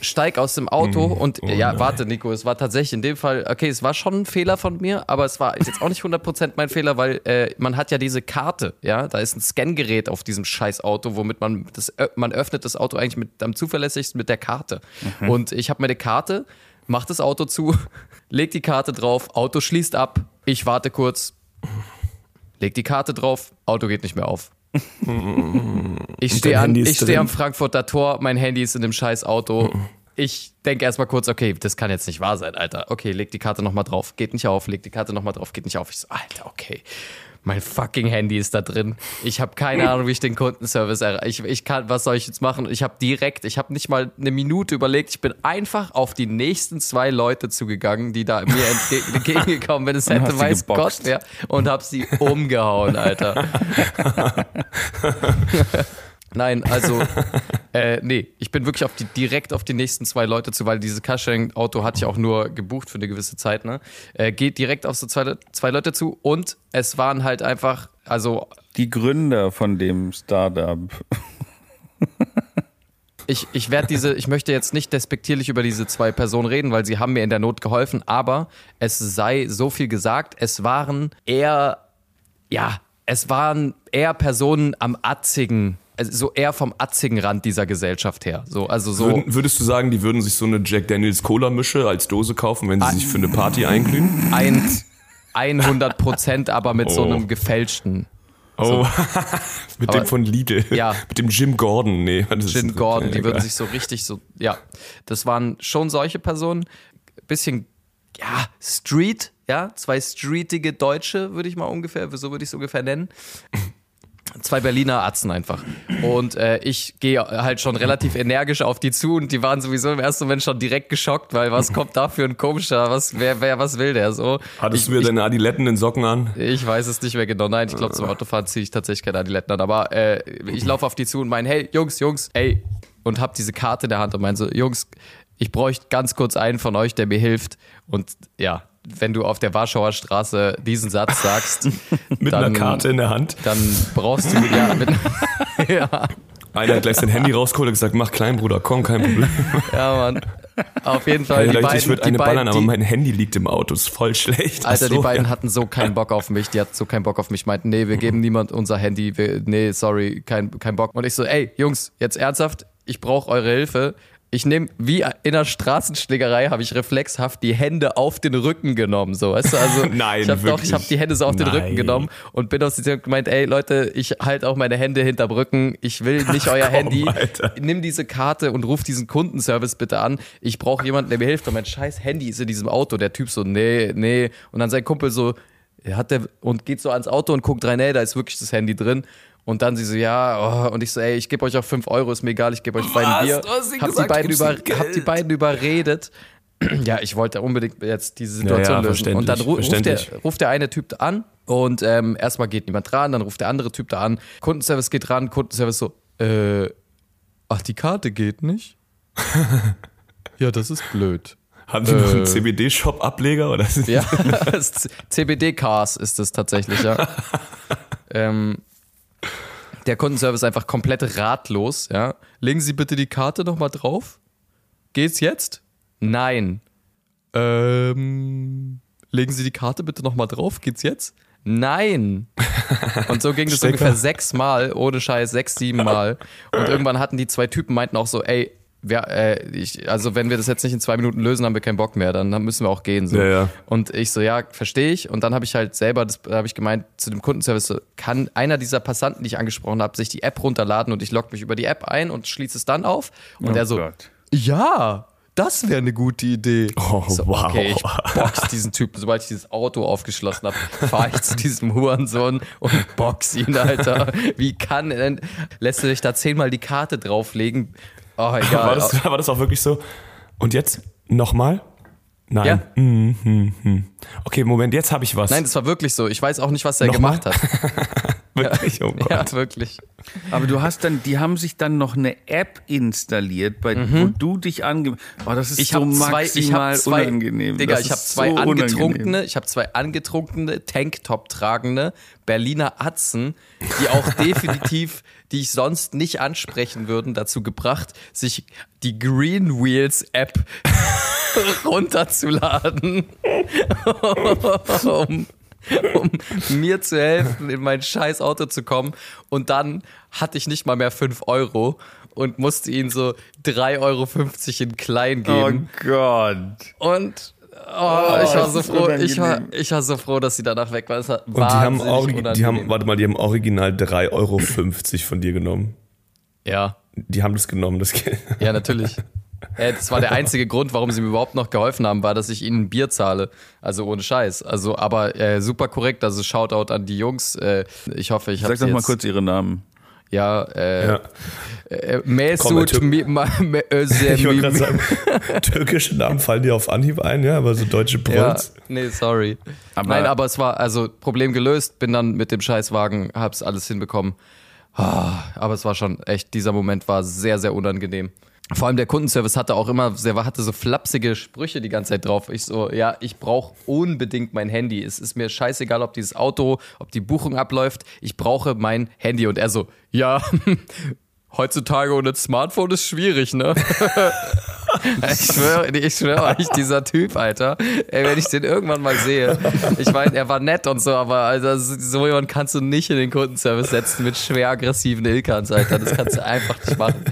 steig aus dem Auto und Oh ja, nein. warte, Nico, es war tatsächlich in dem Fall, okay, es war schon ein Fehler von mir, aber es war jetzt auch nicht 100% mein Fehler, weil äh, man hat ja diese Karte, ja, da ist ein Scangerät auf diesem scheiß Auto, womit man das, man öffnet das Auto eigentlich mit am zuverlässigsten mit der Karte. Und ich habe meine Karte, mach das Auto zu, leg die Karte drauf, Auto schließt ab, ich warte kurz, leg die Karte drauf, Auto geht nicht mehr auf. Ich stehe an, ich drin. am Frankfurter Tor, mein Handy ist in dem scheiß Auto. Ich denke erstmal kurz, okay, das kann jetzt nicht wahr sein, Alter. Okay, leg die Karte nochmal drauf, geht nicht auf, leg die Karte nochmal drauf, geht nicht auf. Ich so, Alter, okay. Mein fucking Handy ist da drin. Ich habe keine Ahnung, wie ich den Kundenservice erreiche. Ich, ich kann, was soll ich jetzt machen? Ich habe direkt, ich habe nicht mal eine Minute überlegt. Ich bin einfach auf die nächsten zwei Leute zugegangen, die da mir entge entgegengekommen sind. Es hätte weiß Gott wer. Und hab sie umgehauen, Alter. Nein, also, äh, nee, ich bin wirklich auf die, direkt auf die nächsten zwei Leute zu, weil dieses Carsharing-Auto hatte ich auch nur gebucht für eine gewisse Zeit, ne? Äh, geht direkt auf so zwei, zwei Leute zu und es waren halt einfach, also, Die Gründer von dem Startup. ich, ich werde diese, ich möchte jetzt nicht despektierlich über diese zwei Personen reden, weil sie haben mir in der Not geholfen, aber es sei so viel gesagt, es waren eher, ja, es waren eher Personen am atzigen, also so eher vom atzigen Rand dieser Gesellschaft her. So, also so. Würden, würdest du sagen, die würden sich so eine Jack Daniels Cola Mische als Dose kaufen, wenn sie sich für eine Party einglühen? ein, 100 Prozent, aber mit so Oh. einem gefälschten. Oh, mit Aber- dem von Lidl. Ja. Mit dem Jim Gordon. Nee, Gin Gordon, die egal. würden sich so richtig so, ja, das waren schon solche Personen, bisschen, ja, Street, ja, zwei streetige Deutsche, würde ich mal ungefähr, so würde ich es ungefähr nennen. Zwei Berliner Atzen einfach. Und äh, ich gehe halt schon relativ energisch auf die zu und die waren sowieso im ersten Moment schon direkt geschockt, weil was kommt da für ein komischer, was, wer, wer, was will der so? Hattest ich, du mir ich, deine Adiletten in Socken an? Ich weiß es nicht mehr genau. Nein, ich glaube, zum Autofahren ziehe ich tatsächlich keine Adiletten an. Aber äh, ich laufe auf die zu und meine, hey, Jungs, Jungs, ey. Und hab diese Karte in der Hand und meine so, Jungs, ich bräuchte ganz kurz einen von euch, der mir hilft. Und ja, wenn du auf der Warschauer Straße diesen Satz sagst, Mit dann, einer Karte in der Hand. dann brauchst du, ja, mit, ja, Einer hat gleich sein Handy rausgeholt und gesagt, mach klein, Bruder, komm, kein Problem. ja, Mann. Auf jeden Fall, ich die beiden, ich würde eine ballern, aber mein Handy liegt im Auto, ist voll schlecht. Alter, so, die beiden ja. hatten so keinen Bock auf mich. Die hatten so keinen Bock auf mich. Meinten, nee, wir geben niemand unser Handy. Wir, nee, sorry, kein, kein Bock. Und ich so, ey, Jungs, jetzt ernsthaft, ich brauche eure Hilfe. Ich nehme, wie in einer Straßenschlägerei, habe ich reflexhaft die Hände auf den Rücken genommen. So, weißt du, also, Nein, ich habe doch, ich habe die Hände so auf den Nein. Rücken genommen und bin aus dieser gemeint, ey Leute, ich halte auch meine Hände hinterm Rücken. Ich will nicht euer komm, Handy. Alter. Nimm diese Karte und ruf diesen Kundenservice bitte an. Ich brauche jemanden, der mir hilft. Und mein scheiß Handy ist in diesem Auto. Der Typ so, nee, nee. Und dann sein Kumpel so, er hat der und geht so ans Auto und guckt rein, ey, da ist wirklich das Handy drin. Und dann sie so, ja, oh, und ich so, ey, ich gebe euch auch 5 Euro, ist mir egal, ich gebe euch beiden? Bier. Hab die, gesagt, beiden gibst über, hab die beiden überredet. Ja, ich wollte unbedingt jetzt diese Situation Ja, ja, lösen. Und dann ru ruft, der, ruft der eine Typ an und ähm, erstmal geht niemand dran, dann ruft der andere Typ da an. Kundenservice geht ran, Kundenservice so, äh, ach, die Karte geht nicht? ja, das ist blöd. Haben die noch einen Äh. CBD-Shop-Ableger? Oder? Ja, CBD-Cars ist es tatsächlich, ja. ähm, der Kundenservice einfach komplett ratlos, ja. Legen Sie bitte die Karte nochmal drauf. Geht's jetzt? Nein. Ähm, legen Sie die Karte bitte nochmal drauf. Geht's jetzt? Nein. Und so ging das ungefähr sechs Mal, ohne Scheiß, sechs, sieben Mal. Und irgendwann hatten die zwei Typen, meinten auch so, ey, wir, äh, ich, also wenn wir das jetzt nicht in zwei Minuten lösen, haben wir keinen Bock mehr, dann müssen wir auch gehen. So. Ja, ja. Und ich so, ja, verstehe ich. Und dann habe ich halt selber, das habe ich gemeint, zu dem Kundenservice, so, kann einer dieser Passanten, die ich angesprochen habe, sich die App runterladen und ich logge mich über die App ein und schließe es dann auf. Und Oh er so, Gott. ja, das wäre eine gute Idee. Oh, so, wow. Okay, ich box diesen Typen. Sobald ich dieses Auto aufgeschlossen habe, fahre ich zu diesem Hurensohn und box ihn, Alter. Wie kann denn, lässt du dich da zehnmal die Karte drauflegen? Oh, egal. War das, war das auch wirklich so? Und jetzt? Nochmal? Nein. Ja. Hm, hm, hm. Okay, Moment, jetzt habe ich was. Nein, das war wirklich so. Ich weiß auch nicht, was er Nochmal? gemacht hat. wirklich. Oh Gott. Ja, wirklich. Aber du hast dann, die haben sich dann noch eine App installiert, bei wo du dich ange. Oh, das ist Mhm. Ich so habe zwei, ich maximal hab zwei, unangenehm. Digga, Das ich habe zwei so angetrunkene, ich habe zwei angetrunkene Tanktop tragende Berliner Atzen, die auch definitiv, die ich sonst nicht ansprechen würden, dazu gebracht, sich die Green Wheels App runterzuladen, um, um mir zu helfen, in mein scheiß Auto zu kommen. Und dann hatte ich nicht mal mehr 5 Euro und musste ihnen so 3,50 Euro in klein Oh geben. Gott. Und oh, ich war so froh, ich war, ich war so froh, dass sie danach weg war. Und die haben, die haben, warte mal, die haben original 3,50 Euro von dir genommen. ja, Die haben das genommen, das Geld. ja, natürlich. Äh, Das war der einzige Grund, warum sie mir überhaupt noch geholfen haben, war, dass ich ihnen ein Bier zahle. Also ohne Scheiß. Also, aber äh, super korrekt. Also Shoutout an die Jungs. Äh, ich hoffe, ich habe Sag doch mal kurz ihre Namen. Ja, äh, Ja. äh, Mesut sagen, türkische Namen fallen dir auf Anhieb ein, ja, aber so deutsche Ja, Brons. nee, sorry. Aber- Nein, aber es war also Problem gelöst, bin dann mit dem Scheißwagen, hab's alles hinbekommen. Ah, Aber es war schon echt, dieser Moment war sehr, sehr unangenehm. Vor allem der Kundenservice hatte auch immer, der hatte so flapsige Sprüche die ganze Zeit drauf. Ich so, ja, ich brauche unbedingt mein Handy. Es ist mir scheißegal, ob dieses Auto, ob die Buchung abläuft. Ich brauche mein Handy. Und er so, ja, heutzutage ohne Smartphone ist schwierig, ne? Ich schwöre, ich schwöre euch, dieser Typ, Alter, ey, wenn ich den irgendwann mal sehe, ich meine, er war nett und so, aber Alter, so jemand kannst du nicht in den Kundenservice setzen mit schwer aggressiven Ilkans, Alter. Das kannst du einfach nicht machen.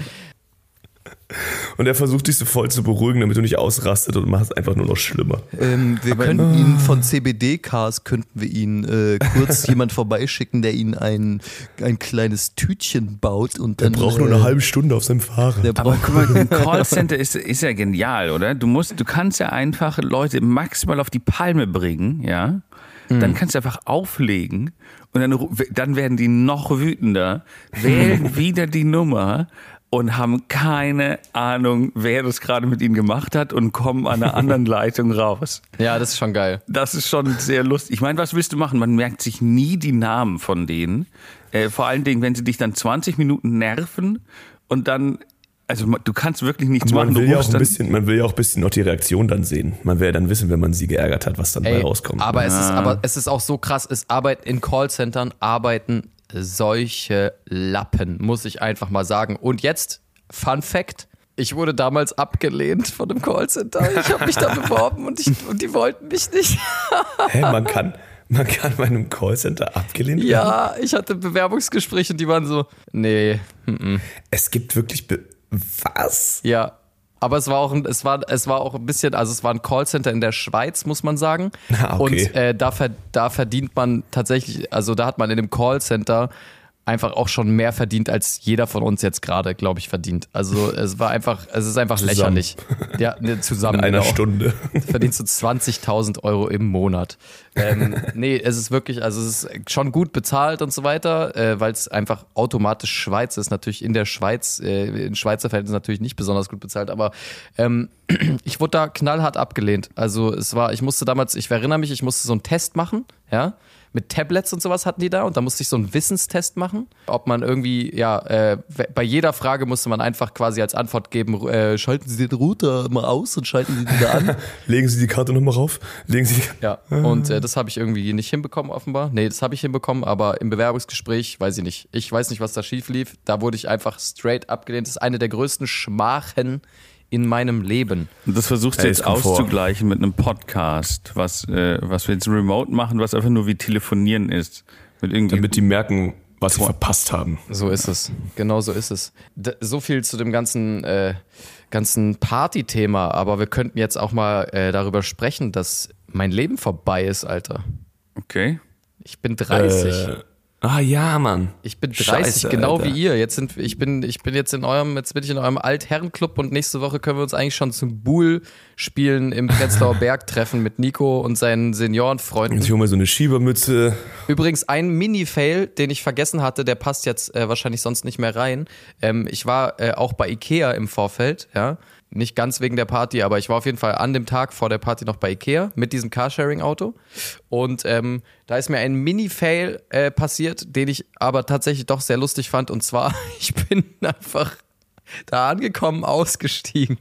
Und er versucht dich so voll zu beruhigen, damit du nicht ausrastet und machst es einfach nur noch schlimmer. Ähm, wir könnten Ihnen von CBD-Cars könnten wir Ihnen äh, kurz jemand vorbeischicken, der Ihnen ein, ein kleines Tütchen baut und Er dann. braucht nur äh, eine halbe Stunde auf seinem Fahrrad. Der Aber guck mal, ein Callcenter ist, ist ja genial, oder? Du musst, du kannst ja einfach Leute maximal auf die Palme bringen, ja? Dann kannst du einfach auflegen und dann, dann werden die noch wütender, wählen wieder die Nummer und haben keine Ahnung, wer das gerade mit ihnen gemacht hat und kommen an einer anderen Leitung raus. Ja, das ist schon geil. Das ist schon sehr lustig. Ich meine, was willst du machen? Man merkt sich nie die Namen von denen. Äh, vor allen Dingen, wenn sie dich dann 20 Minuten nerven und dann, also du kannst wirklich nichts Man machen. Du will, ja auch ein bisschen, man will ja auch ein bisschen noch die Reaktion dann sehen. Man will ja dann wissen, wenn man sie geärgert hat, was dann bei Ey, rauskommt. aber es ist aber es ist auch so krass, es arbeit in Callcentern arbeiten solche Lappen, muss ich einfach mal sagen. Und jetzt Fun Fact, ich wurde damals abgelehnt von einem Callcenter. Ich habe mich da beworben und, ich, und die wollten mich nicht. Hä, man kann, man kann bei einem Callcenter abgelehnt werden? Ja, ich hatte Bewerbungsgespräche und die waren so, nee, Es gibt wirklich, Be was? ja. Aber es war auch ein, es war, es war auch ein bisschen, also es war ein Callcenter in der Schweiz, muss man sagen. Ah, okay. Und äh, da, ver, da verdient man tatsächlich, also da hat man in dem Callcenter einfach auch schon mehr verdient, als jeder von uns jetzt gerade, glaube ich, verdient. Also es war einfach, es ist einfach Zusammen. lächerlich. Ja, ne, zusammen. In einer genau. Stunde. verdienst du 20.000 Euro im Monat. Ähm, nee, es ist wirklich, also es ist schon gut bezahlt und so weiter, äh, weil es einfach automatisch Schweiz ist. Natürlich in der Schweiz, äh, in Schweizer Verhältnissen natürlich nicht besonders gut bezahlt, aber ähm, ich wurde da knallhart abgelehnt. Also es war, ich musste damals, ich erinnere mich, ich musste so einen Test machen, ja. Mit Tablets und sowas hatten die da und da musste ich so einen Wissenstest machen, ob man irgendwie, ja, äh, bei jeder Frage musste man einfach quasi als Antwort geben, äh, schalten Sie den Router mal aus und schalten Sie den wieder an. Legen Sie die Karte nochmal rauf. Legen Sie die Ja, und äh, das habe ich irgendwie nicht hinbekommen, offenbar. Nee, das habe ich hinbekommen, aber im Bewerbungsgespräch weiß ich nicht. Ich weiß nicht, was da schief lief. Da wurde ich einfach straight abgelehnt. Das ist eine der größten Schmachen in meinem Leben. Und das versuchst du jetzt auszugleichen mit einem Podcast, was, äh, was wir jetzt remote machen, was einfach nur wie telefonieren ist. Damit die merken, was sie verpasst haben. So ist es. Genau so ist es. D so viel zu dem ganzen äh, ganzen Party-Thema, aber wir könnten jetzt auch mal äh, darüber sprechen, dass mein Leben vorbei ist, Alter. Okay. Ich bin 30. Äh, ah ja, Mann. Ich bin 30, Scheiße, genau Alter. wie ihr. Jetzt sind ich bin ich bin jetzt in eurem jetzt bin ich in eurem Altherrenclub und nächste Woche können wir uns eigentlich schon zum Buhl spielen im Prenzlauer Berg treffen mit Nico und seinen Seniorenfreunden. Ich hole mir so eine Schiebermütze. Übrigens ein Mini-Fail, den ich vergessen hatte, der passt jetzt äh, wahrscheinlich sonst nicht mehr rein. Ähm, ich war äh, auch bei Ikea im Vorfeld, ja. Nicht ganz wegen der Party, aber ich war auf jeden Fall an dem Tag vor der Party noch bei Ikea mit diesem Carsharing-Auto. Und ähm, da ist mir ein Mini-Fail äh, passiert, den ich aber tatsächlich doch sehr lustig fand. Und zwar, ich bin einfach da angekommen, ausgestiegen.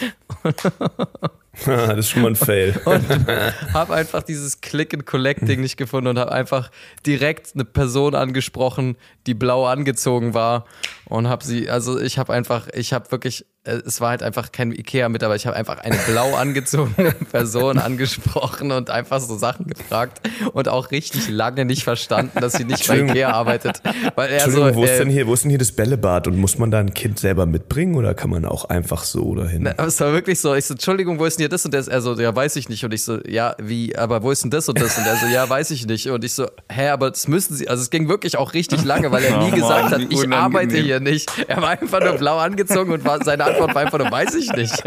das ist schon mal ein Fail. habe einfach dieses Click-and-Collect-Ding nicht gefunden und habe einfach direkt eine Person angesprochen, die blau angezogen war und habe sie, also ich habe einfach, ich habe wirklich, äh, es war halt einfach kein Ikea-Mitarbeiter, ich habe einfach eine blau angezogene Person angesprochen und einfach so Sachen gefragt und auch richtig lange nicht verstanden, dass sie nicht bei. Ikea arbeitet. Weil er Entschuldigung, so, wo, ist äh, denn hier, wo ist denn hier das Bällebad und muss man da ein Kind selber mitbringen oder kann man auch einfach so dahin? Aber es war wirklich so, ich so, Entschuldigung, wo ist denn hier das und das? Er so, ja, weiß ich nicht. Und ich so, ja, wie, aber wo ist denn das und das? Und er so, ja, weiß ich nicht. Und ich so, hä, aber das müssen sie, also es ging wirklich auch richtig lange, weil er nie Mann, gesagt hat, wie ich unangenehm. arbeite hier nicht. Er war einfach nur blau angezogen und war, seine Antwort war einfach nur, weiß ich nicht.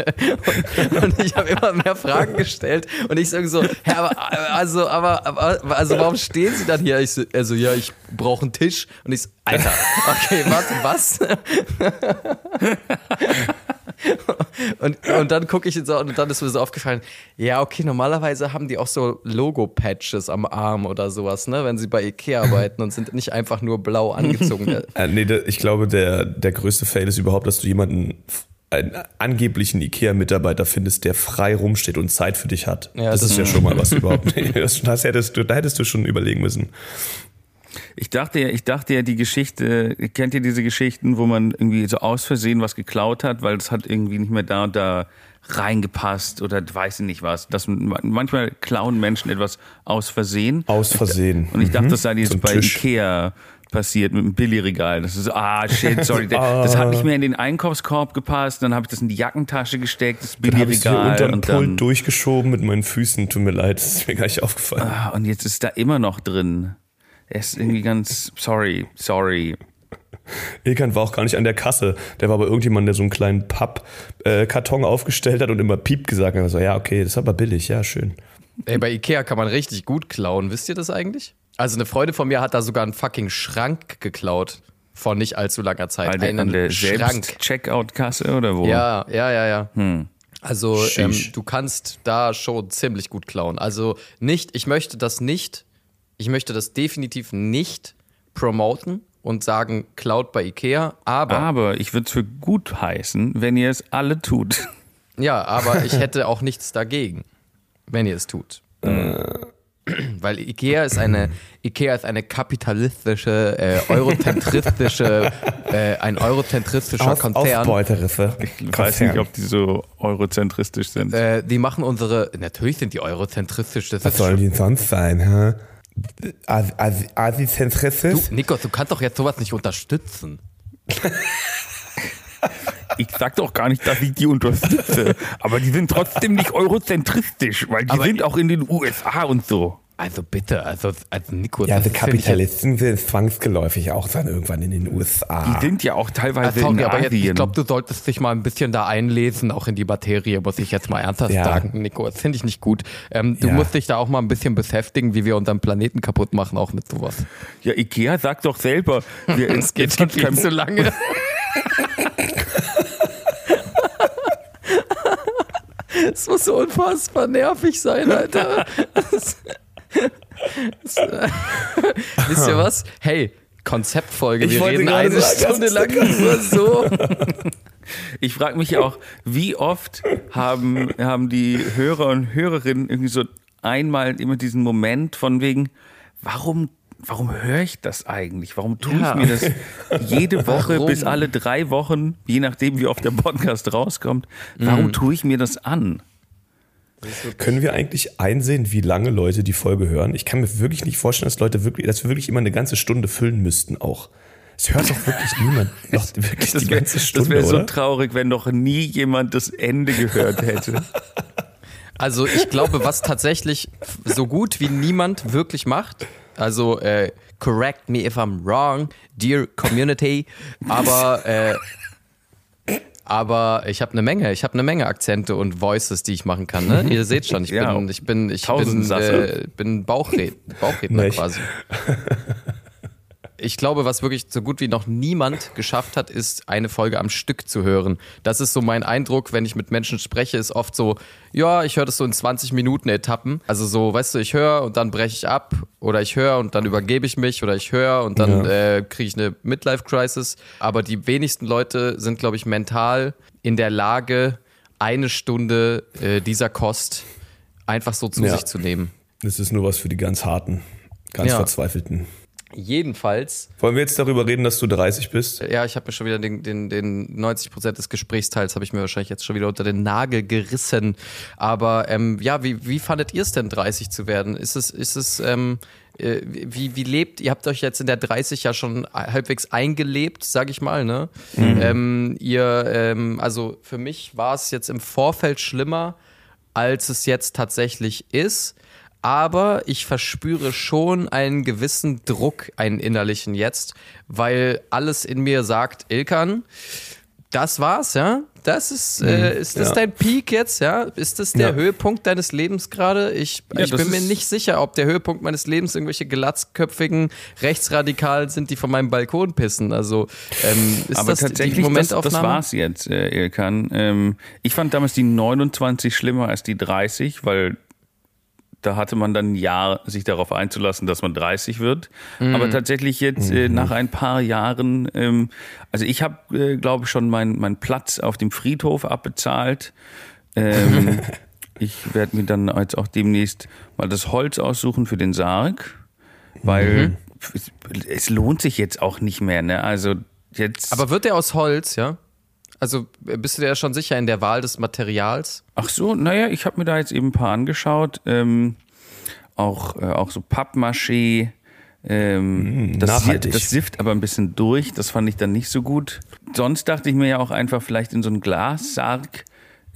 Und, und ich habe immer mehr Fragen gestellt und ich sage so, hä, aber, also, aber, aber, also warum stehen sie dann hier? Ich so, er so, ja, ich brauche einen Tisch. Und ich so, Alter, okay, warte, was? Und, und dann gucke ich jetzt so, und dann ist mir so aufgefallen, ja, okay, normalerweise haben die auch so Logo-Patches am Arm oder sowas, ne, wenn sie bei Ikea arbeiten und sind nicht einfach nur blau angezogen. Äh, nee, der, ich glaube, der, der größte Fail ist überhaupt, dass du jemanden, einen angeblichen IKEA-Mitarbeiter findest, der frei rumsteht und Zeit für dich hat. Ja, das, das- ist ja schon mal was überhaupt. Das, das hättest du, da hättest du schon überlegen müssen. Ich dachte ja, ich dachte ja, die Geschichte, kennt ihr diese Geschichten, wo man irgendwie so aus Versehen was geklaut hat, weil es hat irgendwie nicht mehr da und da reingepasst oder weiß ich nicht was. Das, manchmal klauen Menschen etwas aus Versehen. Aus Versehen. Und ich dachte, das sei jetzt bei Tisch. Ikea passiert mit dem Billigregal. Das ist ah shit, sorry, der, das hat nicht mehr in den Einkaufskorb gepasst. Dann habe ich das in die Jackentasche gesteckt, das Dann habe ich hier Billigregal. unter dem und dann, Pult durchgeschoben mit meinen Füßen. Tut mir leid, das ist mir gar nicht aufgefallen. ah, und jetzt ist da immer noch drin. Er ist irgendwie ganz, sorry, sorry. Ilkan war auch gar nicht an der Kasse. Der war bei irgendjemandem, der so einen kleinen Pappkarton aufgestellt hat und immer Piep gesagt hat. Er so, ja, okay, das ist aber billig, ja, schön. Ey, bei Ikea kann man richtig gut klauen, wisst ihr das eigentlich? Also eine Freundin von mir hat da sogar einen fucking Schrank geklaut. Vor nicht allzu langer Zeit. An der, einen an der Schrank. Selbst-Checkout-Kasse oder wo? Ja, ja, ja, ja. Also ähm, du kannst da schon ziemlich gut klauen. Also nicht, ich möchte das nicht, ich möchte das definitiv nicht promoten und sagen, klaut bei Ikea, aber Aber ich würde es für gut heißen, wenn ihr es alle tut. ja, aber ich hätte auch nichts dagegen, wenn ihr es tut. Weil Ikea ist eine Ikea ist eine kapitalistische, äh, eurozentristische, äh, ein eurozentristischer Konzern. Ausbeuteriffe. Ich weiß nicht, ob die so eurozentristisch sind. Äh, die machen unsere, natürlich sind die eurozentristisch. Das Was ist soll schon, die sonst sein, hä? Asi- Asizentristisch? du, Nikos, du kannst doch jetzt sowas nicht unterstützen. Ich sag doch gar nicht, dass ich die unterstütze. Aber die sind trotzdem nicht eurozentristisch, weil die Aber- sind auch in den USA und so. Also bitte, also, also Nikos. Ja, ich Kapitalisten sind zwangsgeläufig auch dann irgendwann in den USA. Die sind ja auch teilweise sorry, in aber jetzt, ich Asien. glaube, du solltest dich mal ein bisschen da einlesen, auch in die Materie, muss ich jetzt mal ernsthaft Ja. sagen, Nico. Das finde ich nicht gut. Ähm, du Ja. musst dich da auch mal ein bisschen beschäftigen, wie wir unseren Planeten kaputt machen, auch mit sowas. ja, Ikea sagt doch selber, wir, Es geht schon viel zu lange. Es muss so unfassbar nervig sein, Alter. Wisst ihr was? Hey, Konzeptfolge. Wir reden eine Stunde lang nur so. Ich frage mich auch, wie oft haben, haben die Hörer und Hörerinnen irgendwie so einmal immer diesen Moment von wegen, warum, warum höre ich das eigentlich? Warum tue Ja. ich mir das jede Woche Warum? bis alle drei Wochen, je nachdem wie oft der Podcast rauskommt, warum tue ich mir das an? Können wir eigentlich einsehen, wie lange Leute die Folge hören? Ich kann mir wirklich nicht vorstellen, dass Leute wirklich, dass wir wirklich immer eine ganze Stunde füllen müssten auch. Es hört doch wirklich niemand. Doch wirklich Das die wäre ganze Stunde, wär so oder? traurig, wenn noch nie jemand das Ende gehört hätte. Also ich glaube, was tatsächlich so gut wie niemand wirklich macht, also äh, correct me if I'm wrong, dear community, aber äh, aber ich habe eine Menge, ich habe eine Menge Akzente und Voices, die ich machen kann. Ne? Ihr seht schon, ich Ja. bin, ich bin, ich bin, äh, bin Bauchred, Bauchredner quasi. Ich glaube, was wirklich so gut wie noch niemand geschafft hat, ist eine Folge am Stück zu hören. Das ist so mein Eindruck, wenn ich mit Menschen spreche, ist oft so, ja, ich höre das so in 20 Minuten Etappen. Also so, weißt du, ich höre und dann breche ich ab oder ich höre und dann übergebe ich mich oder ich höre und dann äh, kriege ich eine Midlife-Crisis. Aber die wenigsten Leute sind, glaube ich, mental in der Lage, eine Stunde äh, dieser Kost einfach so zu Ja. sich zu nehmen. Das ist nur was für die ganz harten, ganz Ja. verzweifelten. Jedenfalls Wollen wir jetzt darüber reden, dass du 30 bist? Ja, ich habe mir schon wieder den, den, den 90 Prozent des Gesprächsteils habe ich mir wahrscheinlich jetzt schon wieder unter den Nagel gerissen. Aber ähm, ja, wie, wie fandet ihr es denn, 30 zu werden? Ist es, ist es, ähm, äh, wie, wie lebt, ihr habt euch jetzt in der 30 ja schon halbwegs eingelebt, sag ich mal, ne? Ähm, ihr, ähm, also für mich war es jetzt im Vorfeld schlimmer, als es jetzt tatsächlich ist. Aber ich verspüre schon einen gewissen Druck, einen innerlichen jetzt, weil alles in mir sagt, Ilkan, das war's, ja? Das ist, äh, ist das ja. dein Peak jetzt, ja? Ist das der Ja. Höhepunkt deines Lebens gerade? Ich, Ja, ich das bin mir nicht sicher, ob der Höhepunkt meines Lebens irgendwelche glatzköpfigen Rechtsradikalen sind, die von meinem Balkon pissen. Also ähm, ist Aber das die tatsächlich, das, Momentaufnahme? das war's jetzt, äh, Ilkan. Ähm, ich fand damals die 29 schlimmer als die 30, weil da hatte man dann ein Jahr, sich darauf einzulassen, dass man 30 wird. Aber tatsächlich jetzt äh, nach ein paar Jahren, ähm, also ich habe, äh, glaube ich, schon meinen meinen Platz auf dem Friedhof abbezahlt. Ähm, ich werde mir dann jetzt auch demnächst mal das Holz aussuchen für den Sarg, weil es, es lohnt sich jetzt auch nicht mehr. Ne? Also jetzt. Aber wird der aus Holz, ja? Also bist du dir ja schon sicher in der Wahl des Materials? Ach so, naja, ich habe mir da jetzt eben ein paar angeschaut. Ähm, auch, äh, auch so Pappmaché. Ähm, das, nachhaltig. Sift, das sift aber ein bisschen durch. Das fand ich dann nicht so gut. Sonst dachte ich mir ja auch einfach vielleicht in so einen Glassarg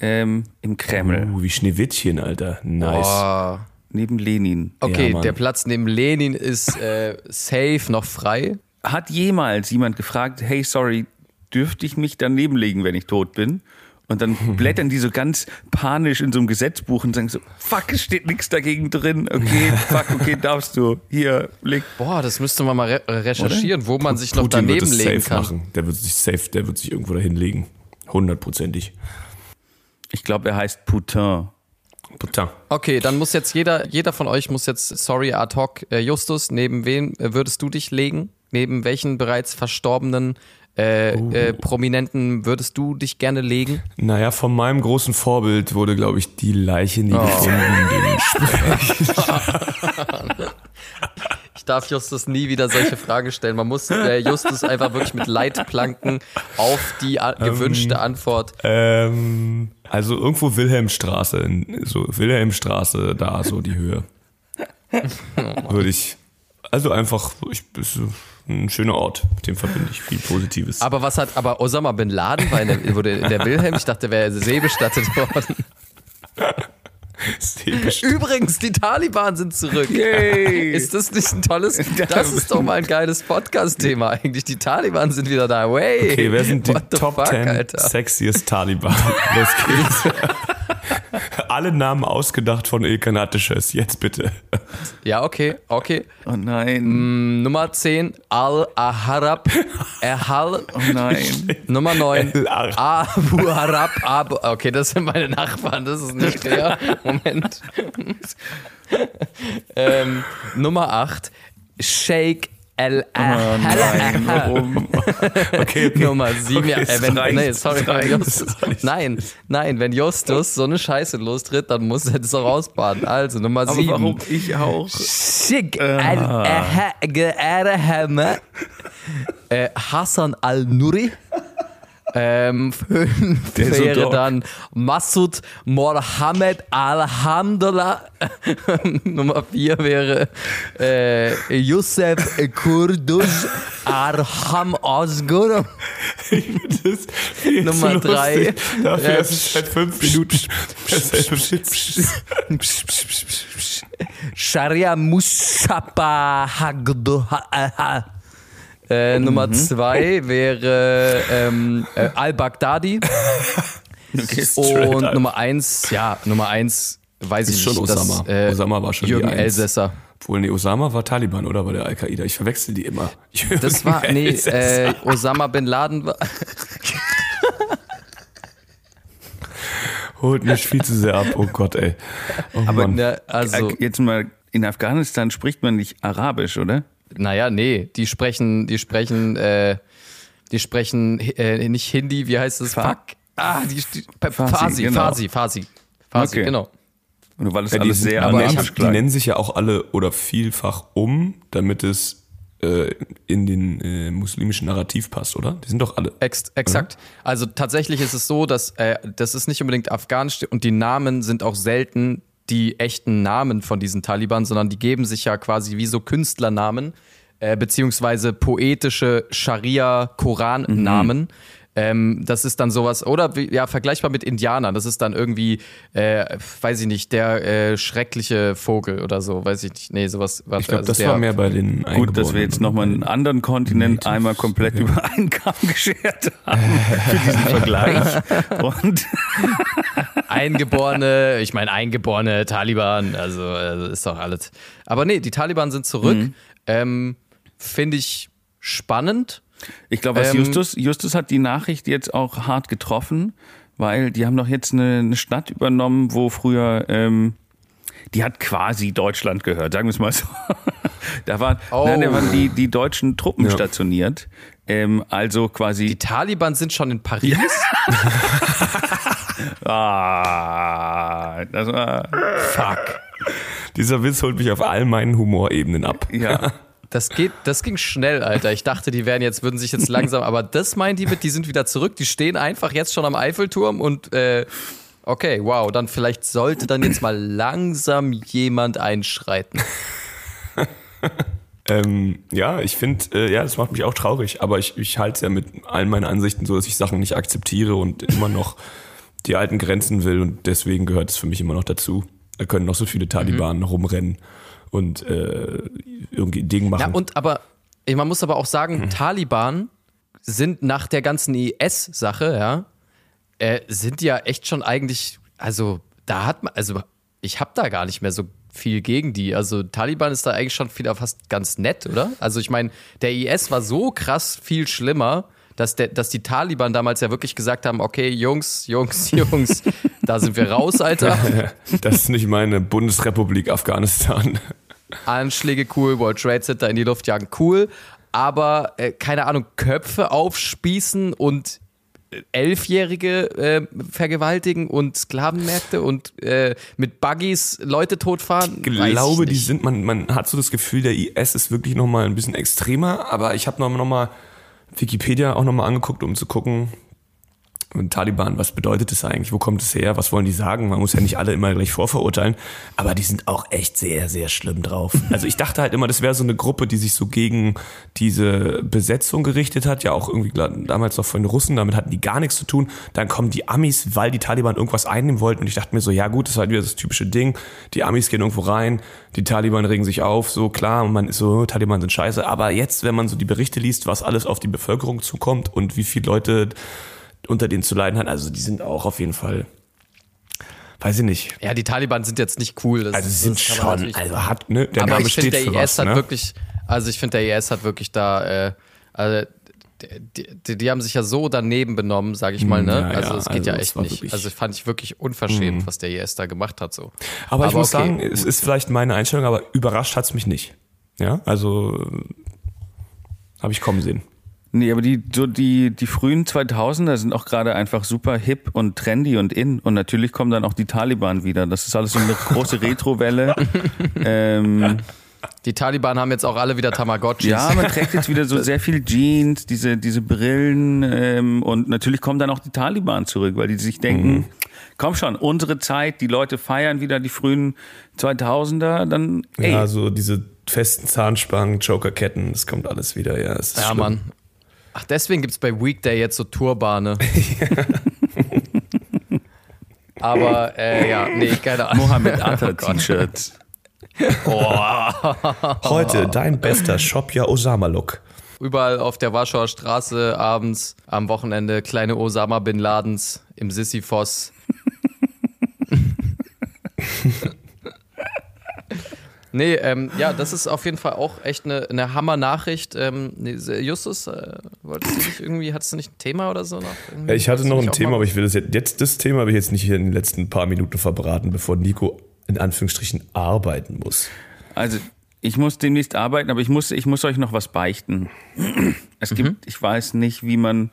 ähm, im Kreml Uh, wie Schneewittchen, Alter. Nice. Oh. neben Lenin. Okay, Ja, der Platz neben Lenin ist äh, safe noch frei. Hat jemals jemand gefragt, hey, sorry, dürfte ich mich daneben legen, wenn ich tot bin? Und dann blättern die so ganz panisch in so einem Gesetzbuch und sagen so, fuck, es steht nichts dagegen drin. Okay, fuck, okay, darfst du. Hier, leg. Boah, das müsste man mal re recherchieren, wo man sich noch Putin wird daneben es legen safe kann. machen. Der wird sich safe, der wird sich irgendwo dahin legen. Hundertprozentig. Ich glaube, er heißt Putin. Putain. Okay, dann muss jetzt jeder, jeder von euch muss jetzt, sorry, ad hoc, äh, Justus, neben wen äh, würdest du dich legen? Neben welchen bereits verstorbenen äh, äh, Prominenten würdest du dich gerne legen? Naja, von meinem großen Vorbild wurde, glaube ich, die Leiche Oh. nie gefunden. Ich darf Justus nie wieder solche Fragen stellen. Man muss äh, Justus einfach wirklich mit Leitplanken auf die a- gewünschte Antwort. ähm, also irgendwo Wilhelmstraße, so Wilhelmstraße, da so die Höhe. Würde ich. Also einfach, ich, ist ein schöner Ort, mit dem verbinde ich viel Positives. Aber was hat, aber Osama Bin Laden war in der, wurde in der Wilhelm, ich dachte, der wäre seebestattet worden. Übrigens, die Taliban sind zurück. Yay! Ist das nicht ein tolles, das ist doch mal ein geiles Podcast-Thema eigentlich. Die Taliban sind wieder da. Way. Okay, wer sind die What Top fuck, 10 Alter? sexiest Taliban? Los geht's. Alle Namen ausgedacht von Ilkan Ateşes. Jetzt bitte. Ja, okay, okay. Oh nein. Nummer 10, Al-Aharab. Erhal. Oh nein. Nummer 9, El-Ar- Abu Harab. Abu, okay, das sind meine Nachbarn, das ist nicht der. Moment. ähm, Nummer 8, Sheikh El Oh nein. Warum? Okay. Nummer 7, ja, Okay, äh, wenn, es reicht, nee, sorry, es wenn reicht, Justus, es reicht. nein, nein, wenn Justus so eine Scheiße lostritt, dann muss er das auch ausbaden. Also, Nummer Aber 7. warum ich auch? Sheikh Al-Arham. Äh, Hassan Al-Nuri. Ähm, fünf ist wäre dann Masud Mohammed Alhamdulillah. Nummer vier wäre äh, Youssef Kurdus Arham Osgur. Ist Nummer so drei. Dafür, Äh, es seit fünf Minuten. Sharia Mushapa Hagdu. Äh, Nummer Mhm. zwei wäre ähm, äh, Al-Baghdadi. Okay. Und up. Nummer eins, ja, Nummer eins, weiß Ist ich schon nicht. Osama. Das, äh, Osama war schon die Jürgen Eins. Elsässer. Obwohl, nee, Osama war Taliban oder war der Al-Qaida? Ich verwechsel die immer. Das war, nee, äh, Osama Bin Laden war. Holt mich viel zu sehr ab. Oh Gott, ey. Oh Aber Mann. Ne, also, Äh, Jetzt mal, in Afghanistan spricht man nicht Arabisch, oder? Naja, nee, die sprechen, die sprechen, äh, die sprechen äh, nicht Hindi, wie heißt das? Fa- Fuck. Ah, die, die Farsi, Farsi, Farsi, genau. Farsi, Farsi. Farsi, Okay. genau. Oder weil es Ja, die, alles sind, sehr aber nennen, die nennen sich ja auch alle oder vielfach um, damit es äh, in den äh, muslimischen Narrativ passt, oder? Die sind doch alle. Ex exakt. Also tatsächlich ist es so, dass äh, das ist nicht unbedingt afghanisch und die Namen sind auch selten die echten Namen von diesen Taliban, sondern die geben sich ja quasi wie so Künstlernamen äh, beziehungsweise poetische Scharia-Koran-Namen. Ähm, das ist dann sowas, oder wie, ja, vergleichbar mit Indianern. Das ist dann irgendwie, äh, weiß ich nicht, der äh, schreckliche Vogel oder so, weiß ich nicht. Nee, sowas. Ich glaube, das war mehr bei den Gut, dass wir jetzt nochmal einen anderen Kontinent einmal komplett okay. über einen Kamm geschert haben für diesen Vergleich. Und Eingeborene, ich meine eingeborene Taliban, also äh, ist doch alles. Aber nee, die Taliban sind zurück. Mhm. Ähm, Finde ich spannend. Ich glaube, was Ähm, Justus, Justus hat die Nachricht jetzt auch hart getroffen, weil die haben doch jetzt eine, eine Stadt übernommen, wo früher, ähm, die hat quasi Deutschland gehört, sagen wir es mal so. Da waren, Oh. nein, da waren die, die deutschen Truppen Ja. stationiert. Ähm, also quasi Die Taliban sind schon in Paris. Ah, das war. Fuck. Dieser Witz holt mich auf all meinen Humorebenen ab. Ja. Das geht, das ging schnell, Alter. Ich dachte, die wären jetzt, würden sich jetzt langsam, aber das meint die mit, die sind wieder zurück, die stehen einfach jetzt schon am Eiffelturm und äh, okay, wow, dann vielleicht sollte dann jetzt mal langsam jemand einschreiten. Ähm, ja, ich finde, äh, ja, das macht mich auch traurig, aber ich, ich halte es ja mit allen meinen Ansichten so, dass ich Sachen nicht akzeptiere und immer noch die alten Grenzen will und deswegen gehört es für mich immer noch dazu. Da können noch so viele Taliban rumrennen und äh, irgendwie Ding machen. Ja, und aber, man muss aber auch sagen, Taliban sind nach der ganzen IS-Sache, ja, äh, sind ja echt schon eigentlich, also da hat man, also ich habe da gar nicht mehr so viel gegen die. Also Taliban ist da eigentlich schon wieder fast ganz nett, oder? Also ich meine, der IS war so krass viel schlimmer, dass, der, dass die Taliban damals ja wirklich gesagt haben, okay, Jungs, Jungs, Jungs, da sind wir raus, Alter. das ist nicht meine Bundesrepublik Afghanistan. Anschläge cool, World Trade Center in die Luft jagen cool, aber äh, keine Ahnung, Köpfe aufspießen und äh, Elfjährige äh, vergewaltigen und Sklavenmärkte und äh, mit Buggies Leute totfahren. Ich glaube, ich die sind, man, man hat so das Gefühl, der IS ist wirklich nochmal ein bisschen extremer, aber ich habe noch, noch mal Wikipedia auch nochmal angeguckt, um zu gucken, Taliban, was bedeutet das eigentlich? Wo kommt es her? Was wollen die sagen? Man muss ja nicht alle immer gleich vorverurteilen, aber die sind auch echt sehr, sehr schlimm drauf. Also ich dachte halt immer, das wäre so eine Gruppe, die sich so gegen diese Besetzung gerichtet hat, ja auch irgendwie damals noch von den Russen, damit hatten die gar nichts zu tun. Dann kommen die Amis, weil die Taliban irgendwas einnehmen wollten und ich dachte mir so, ja gut, das ist halt wieder das typische Ding. Die Amis gehen irgendwo rein, die Taliban regen sich auf, so klar, und man ist so, Taliban sind scheiße. Aber jetzt, wenn man so die Berichte liest, was alles auf die Bevölkerung zukommt und wie viele Leute unter denen zu leiden hat. Also die sind auch auf jeden Fall, weiß ich nicht. Ja, die Taliban sind jetzt nicht cool. Das, Also sie sind schon, also hat, ne, der aber Name ich finde, steht der IS was, hat ne? wirklich, also ich finde, der IS hat wirklich da, äh, also die, die, die haben sich ja so daneben benommen, sage ich mal, ne? Ja, also ja, es geht also ja echt nicht. Mhm. Also fand ich wirklich unverschämt, was der IS da gemacht hat so. Aber ich muss okay. sagen, es ist vielleicht meine Einstellung, aber überrascht hat's mich nicht. Ja, also habe ich kommen sehen. Nee, aber die, so die, die frühen 2000er sind auch gerade einfach super hip und trendy und in. Und natürlich kommen dann auch die Taliban wieder. Das ist alles so eine große Retrowelle. ähm, Die Taliban haben jetzt auch alle wieder Tamagotchis. Ja, man trägt jetzt wieder so sehr viel Jeans, diese, diese Brillen ähm, und natürlich kommen dann auch die Taliban zurück, weil die sich denken, Mhm. komm schon, unsere Zeit, die Leute feiern wieder die frühen 2000er, dann ey, Ja, so diese festen Zahnspangen, Jokerketten, das kommt alles wieder. Ja, es ist Ja, schlimm. Mann. Ach, deswegen gibt es bei Weekday jetzt so Turbane. Aber, äh, ja, nee, keine Ahnung. Mohammed Oh Atta Gott. T-Shirts. Heute dein bester Shopja Osama-Look. Überall auf der Warschauer Straße abends, am Wochenende, kleine Osama Bin Ladens im Sisyphos. nee, ähm, ja, das ist auf jeden Fall auch echt eine, eine Hammer-Nachricht. Ähm, Justus, äh, wolltest du nicht irgendwie, hattest du nicht ein Thema oder so noch? Irgendwie? Ja, ich hatte noch ein Thema, aber ich will das jetzt, jetzt das Thema habe ich jetzt nicht hier in den letzten paar Minuten verbraten, bevor Nico in Anführungsstrichen arbeiten muss. Also ich muss demnächst arbeiten, aber ich muss, ich muss euch noch was beichten. Es gibt, ich weiß nicht, wie man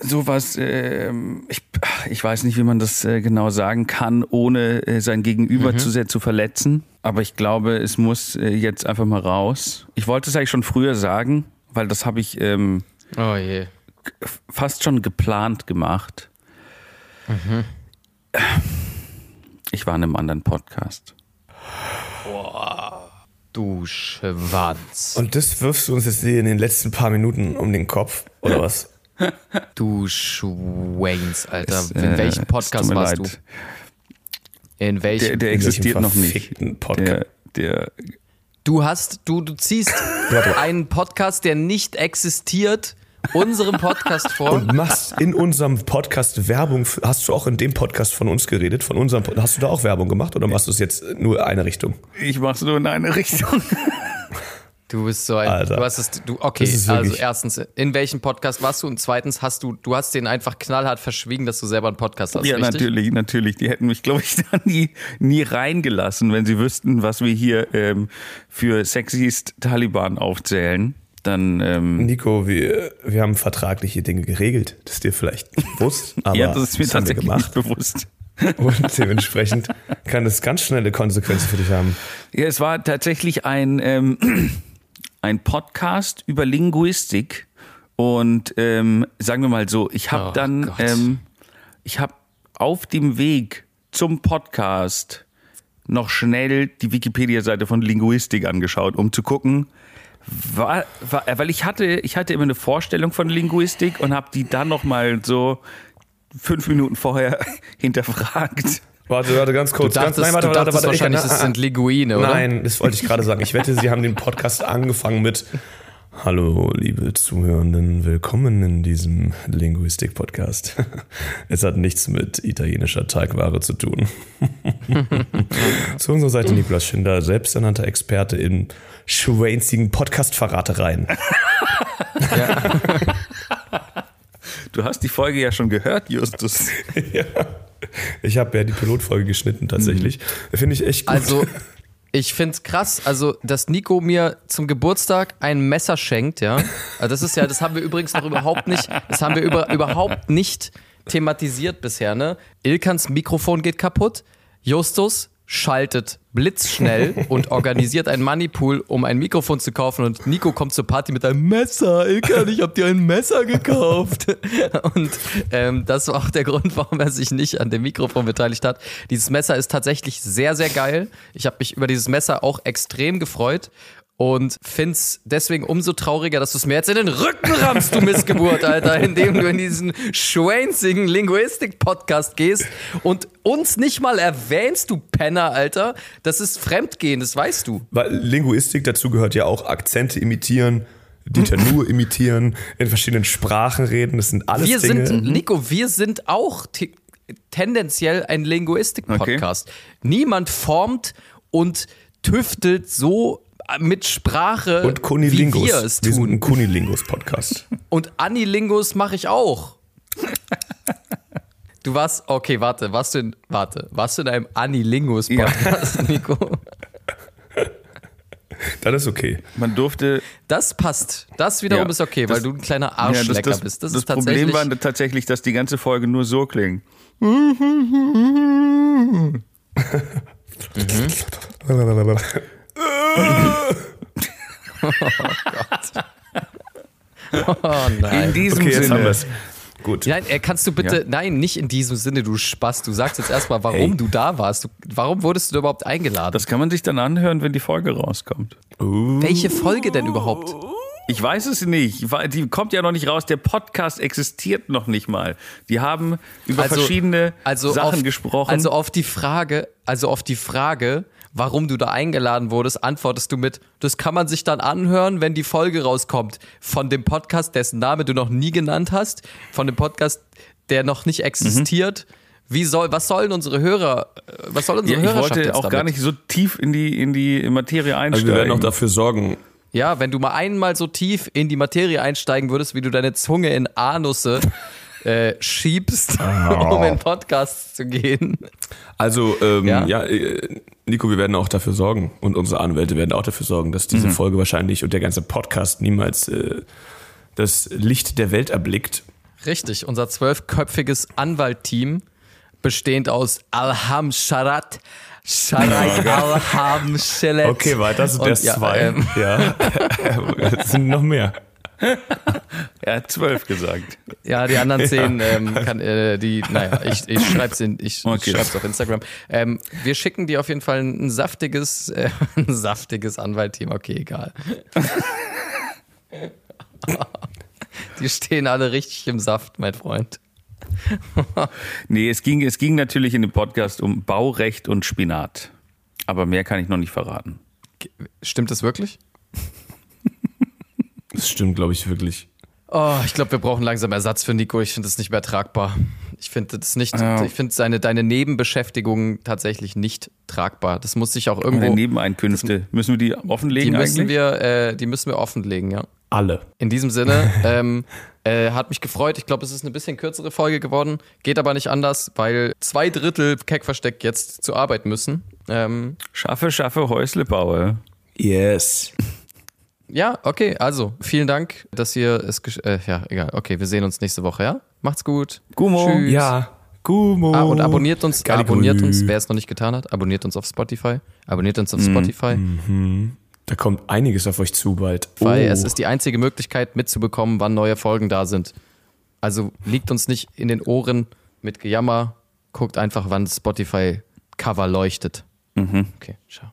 sowas, ähm, ich, ich weiß nicht, wie man das äh, genau sagen kann, ohne äh, sein Gegenüber zu sehr zu verletzen. Aber ich glaube, es muss äh, jetzt einfach mal raus. Ich wollte es eigentlich schon früher sagen, weil das habe ich ähm, Oh je. fast schon geplant gemacht. Ich war in einem anderen Podcast. Du Schwanz. Und das wirfst du uns jetzt hier in den letzten paar Minuten um den Kopf, oder was? Du Schwains, Alter. Es, In äh, welchem Podcast warst leid. du? In welchem? Der, der existiert noch nicht. Der, der, du hast, du, du ziehst einen Podcast, der nicht existiert, unserem Podcast vor. Und machst in unserem Podcast Werbung. Hast du auch in dem Podcast von uns geredet? Von unserem Pod- Hast du da auch Werbung gemacht oder machst du es jetzt nur eine Richtung? ich mach's nur in eine Richtung. Du bist so ein. Alter. Du hast es. Du, okay, Das ist also erstens, in welchem Podcast warst du? Und zweitens hast du, du hast den einfach knallhart verschwiegen, dass du selber einen Podcast hast. ja, richtig? natürlich, natürlich. Die hätten mich, glaube ich, da nie, nie reingelassen, wenn sie wüssten, was wir hier ähm, für Sexiest Taliban aufzählen. Dann, ähm, Nico, wir, wir haben vertragliche Dinge geregelt. Das ist dir vielleicht bewusst, aber ja, das ist mir das haben wir tatsächlich gemacht. nicht bewusst. Und dementsprechend kann es ganz schnelle Konsequenzen für dich haben. Ja, es war tatsächlich ein, ähm, ein Podcast über Linguistik und ähm, sagen wir mal so, ich habe Oh dann, ähm, ich habe auf dem Weg zum Podcast noch schnell die Wikipedia-Seite von Linguistik angeschaut, um zu gucken, war, war, weil ich hatte, ich hatte immer eine Vorstellung von Linguistik und habe die dann noch mal so fünf Minuten vorher hinterfragt. Warte, warte, ganz kurz. Du dachtest, ganz, nein, warte, du warte, dachtest warte, ich- wahrscheinlich, ah, das ah, sind Linguine, oder? Nein, das wollte ich gerade sagen. Ich wette, Sie haben den Podcast angefangen mit Hallo, liebe Zuhörenden, willkommen in diesem Linguistik-Podcast. Es hat nichts mit italienischer Teigware zu tun. zu unserer Seite Nikolaus Schinder, selbsternannter Experte in schwänzigen Podcast-Verratereien. Du hast die Folge ja schon gehört, Justus. ja. Ich habe ja die Pilotfolge geschnitten tatsächlich. Finde ich echt gut. Also, ich find's krass, also, dass Nico mir zum Geburtstag ein Messer schenkt, ja. Also das ist ja, das haben wir übrigens noch überhaupt nicht, das haben wir über, überhaupt nicht thematisiert bisher, ne? Ilkans Mikrofon geht kaputt, Justus schaltet blitzschnell und organisiert ein Moneypool, um ein Mikrofon zu kaufen und Nico kommt zur Party mit einem Messer. Ilkan, ich hab dir ein Messer gekauft. Und ähm, das war auch der Grund, warum er sich nicht an dem Mikrofon beteiligt hat. Dieses Messer ist tatsächlich sehr, sehr geil. Ich habe mich über dieses Messer auch extrem gefreut und find's deswegen umso trauriger, dass du es mir jetzt in den Rücken rammst, du Missgeburt, Alter, indem du in diesen schwänzigen Linguistik-Podcast gehst und uns nicht mal erwähnst, du Penner, Alter. Das ist Fremdgehen, das weißt du. Weil Linguistik dazu gehört ja auch Akzente imitieren, Dieter Nuhr imitieren, in verschiedenen Sprachen reden. Das sind alles Wir Dinge. sind, Nico, wir sind auch te- tendenziell ein Linguistik-Podcast. Niemand formt und tüftelt so mit Sprache, und wie Kunilingus. wir es Wir sind tun. ein Kunilingus-Podcast. Und Anilingus mache ich auch. Du warst, okay, warte, warst du in, warte, warst du in einem Anilingus-Podcast, Nico? Dann ist okay. Man durfte. Das passt. Das wiederum Ja, ist okay, das- weil du ein kleiner Ja, Arschlecker das, das, bist. Das, das ist tatsächlich. Problem war tatsächlich, dass die ganze Folge nur so klingt. Oh nein. In diesem Okay, jetzt haben Sinne. wir es. Gut. Nein, äh, kannst du bitte, Ja. nein, nicht in diesem Sinne, du Spaß. Du sagst jetzt erstmal, warum Hey. du da warst. Du, warum wurdest du überhaupt eingeladen? Das kann man sich dann anhören, wenn die Folge rauskommt. Welche Folge denn überhaupt? Ich weiß es nicht. Die kommt ja noch nicht raus. Der Podcast existiert noch nicht mal. Die haben über verschiedene Sachen auf, gesprochen. Also auf die Frage, also auf die Frage, warum du da eingeladen wurdest, antwortest du mit, das kann man sich dann anhören, wenn die Folge rauskommt. Von dem Podcast, dessen Name du noch nie genannt hast, von dem Podcast, der noch nicht existiert. Wie soll, was sollen unsere Hörer, äh, was soll unsere ja, ich Hörerschaft wollte jetzt auch damit? gar nicht so tief in die, in die Materie Also einsteigen. wir werden auch dafür sorgen. Ja, wenn du mal einmal so tief in die Materie einsteigen würdest, wie du deine Zunge in Anusse äh, schiebst, um in Podcasts zu gehen. Also, ähm, Ja? ja, äh, Nico, wir werden auch dafür sorgen und unsere Anwälte werden auch dafür sorgen, dass diese Folge wahrscheinlich und der ganze Podcast niemals äh, das Licht der Welt erblickt. Richtig, unser zwölfköpfiges Anwaltteam, bestehend aus Alham Sharat, Sharat Alham Shelet. Okay, weiter sind das ja, zwei. ähm, ja, es sind noch mehr. Er hat zwölf gesagt. Ja, die anderen zehn, ähm, kann, äh, die, naja, ich, ich schreib's in, ich Okay. schreib's auf Instagram. Ähm, wir schicken dir auf jeden Fall ein saftiges, äh, ein saftiges Anwaltteam. Okay, egal. die stehen alle richtig im Saft, mein Freund. Nee, es ging, es ging natürlich in dem Podcast um Baurecht und Spinat. Aber mehr kann ich noch nicht verraten. Stimmt das wirklich? Das stimmt, glaube ich, wirklich. Oh, ich glaube, wir brauchen langsam Ersatz für Nico. Ich finde das nicht mehr tragbar. Ich finde das nicht, Ja. ich finde seine, deine Nebenbeschäftigung tatsächlich nicht tragbar. Das muss sich auch irgendwo, Nebeneinkünfte, müssen wir die die offenlegen müssen eigentlich? wir, äh, die müssen wir offenlegen, ja. Alle. In diesem Sinne, ähm, äh, hat mich gefreut. Ich glaube, es ist eine bisschen kürzere Folge geworden. Geht aber nicht anders, weil zwei Drittel Keckversteck jetzt zur Arbeit müssen. Ähm, Schaffe, schaffe, Häusle baue. Yes. Ja, okay, also vielen Dank, dass ihr es. gesch- Äh, ja, egal. Okay, wir sehen uns nächste Woche, ja? Macht's gut. Gummo. Tschüss. Ja. Gumo. Ah, und abonniert uns, Geile abonniert uns, wer es noch nicht getan hat, abonniert uns auf Spotify. Abonniert uns auf Spotify, Da kommt einiges auf euch zu bald. weil Oh. es ist die einzige Möglichkeit mitzubekommen, wann neue Folgen da sind. Also liegt uns nicht in den Ohren mit Gejammer, guckt einfach, wann das Spotify-Cover leuchtet. Okay, ciao.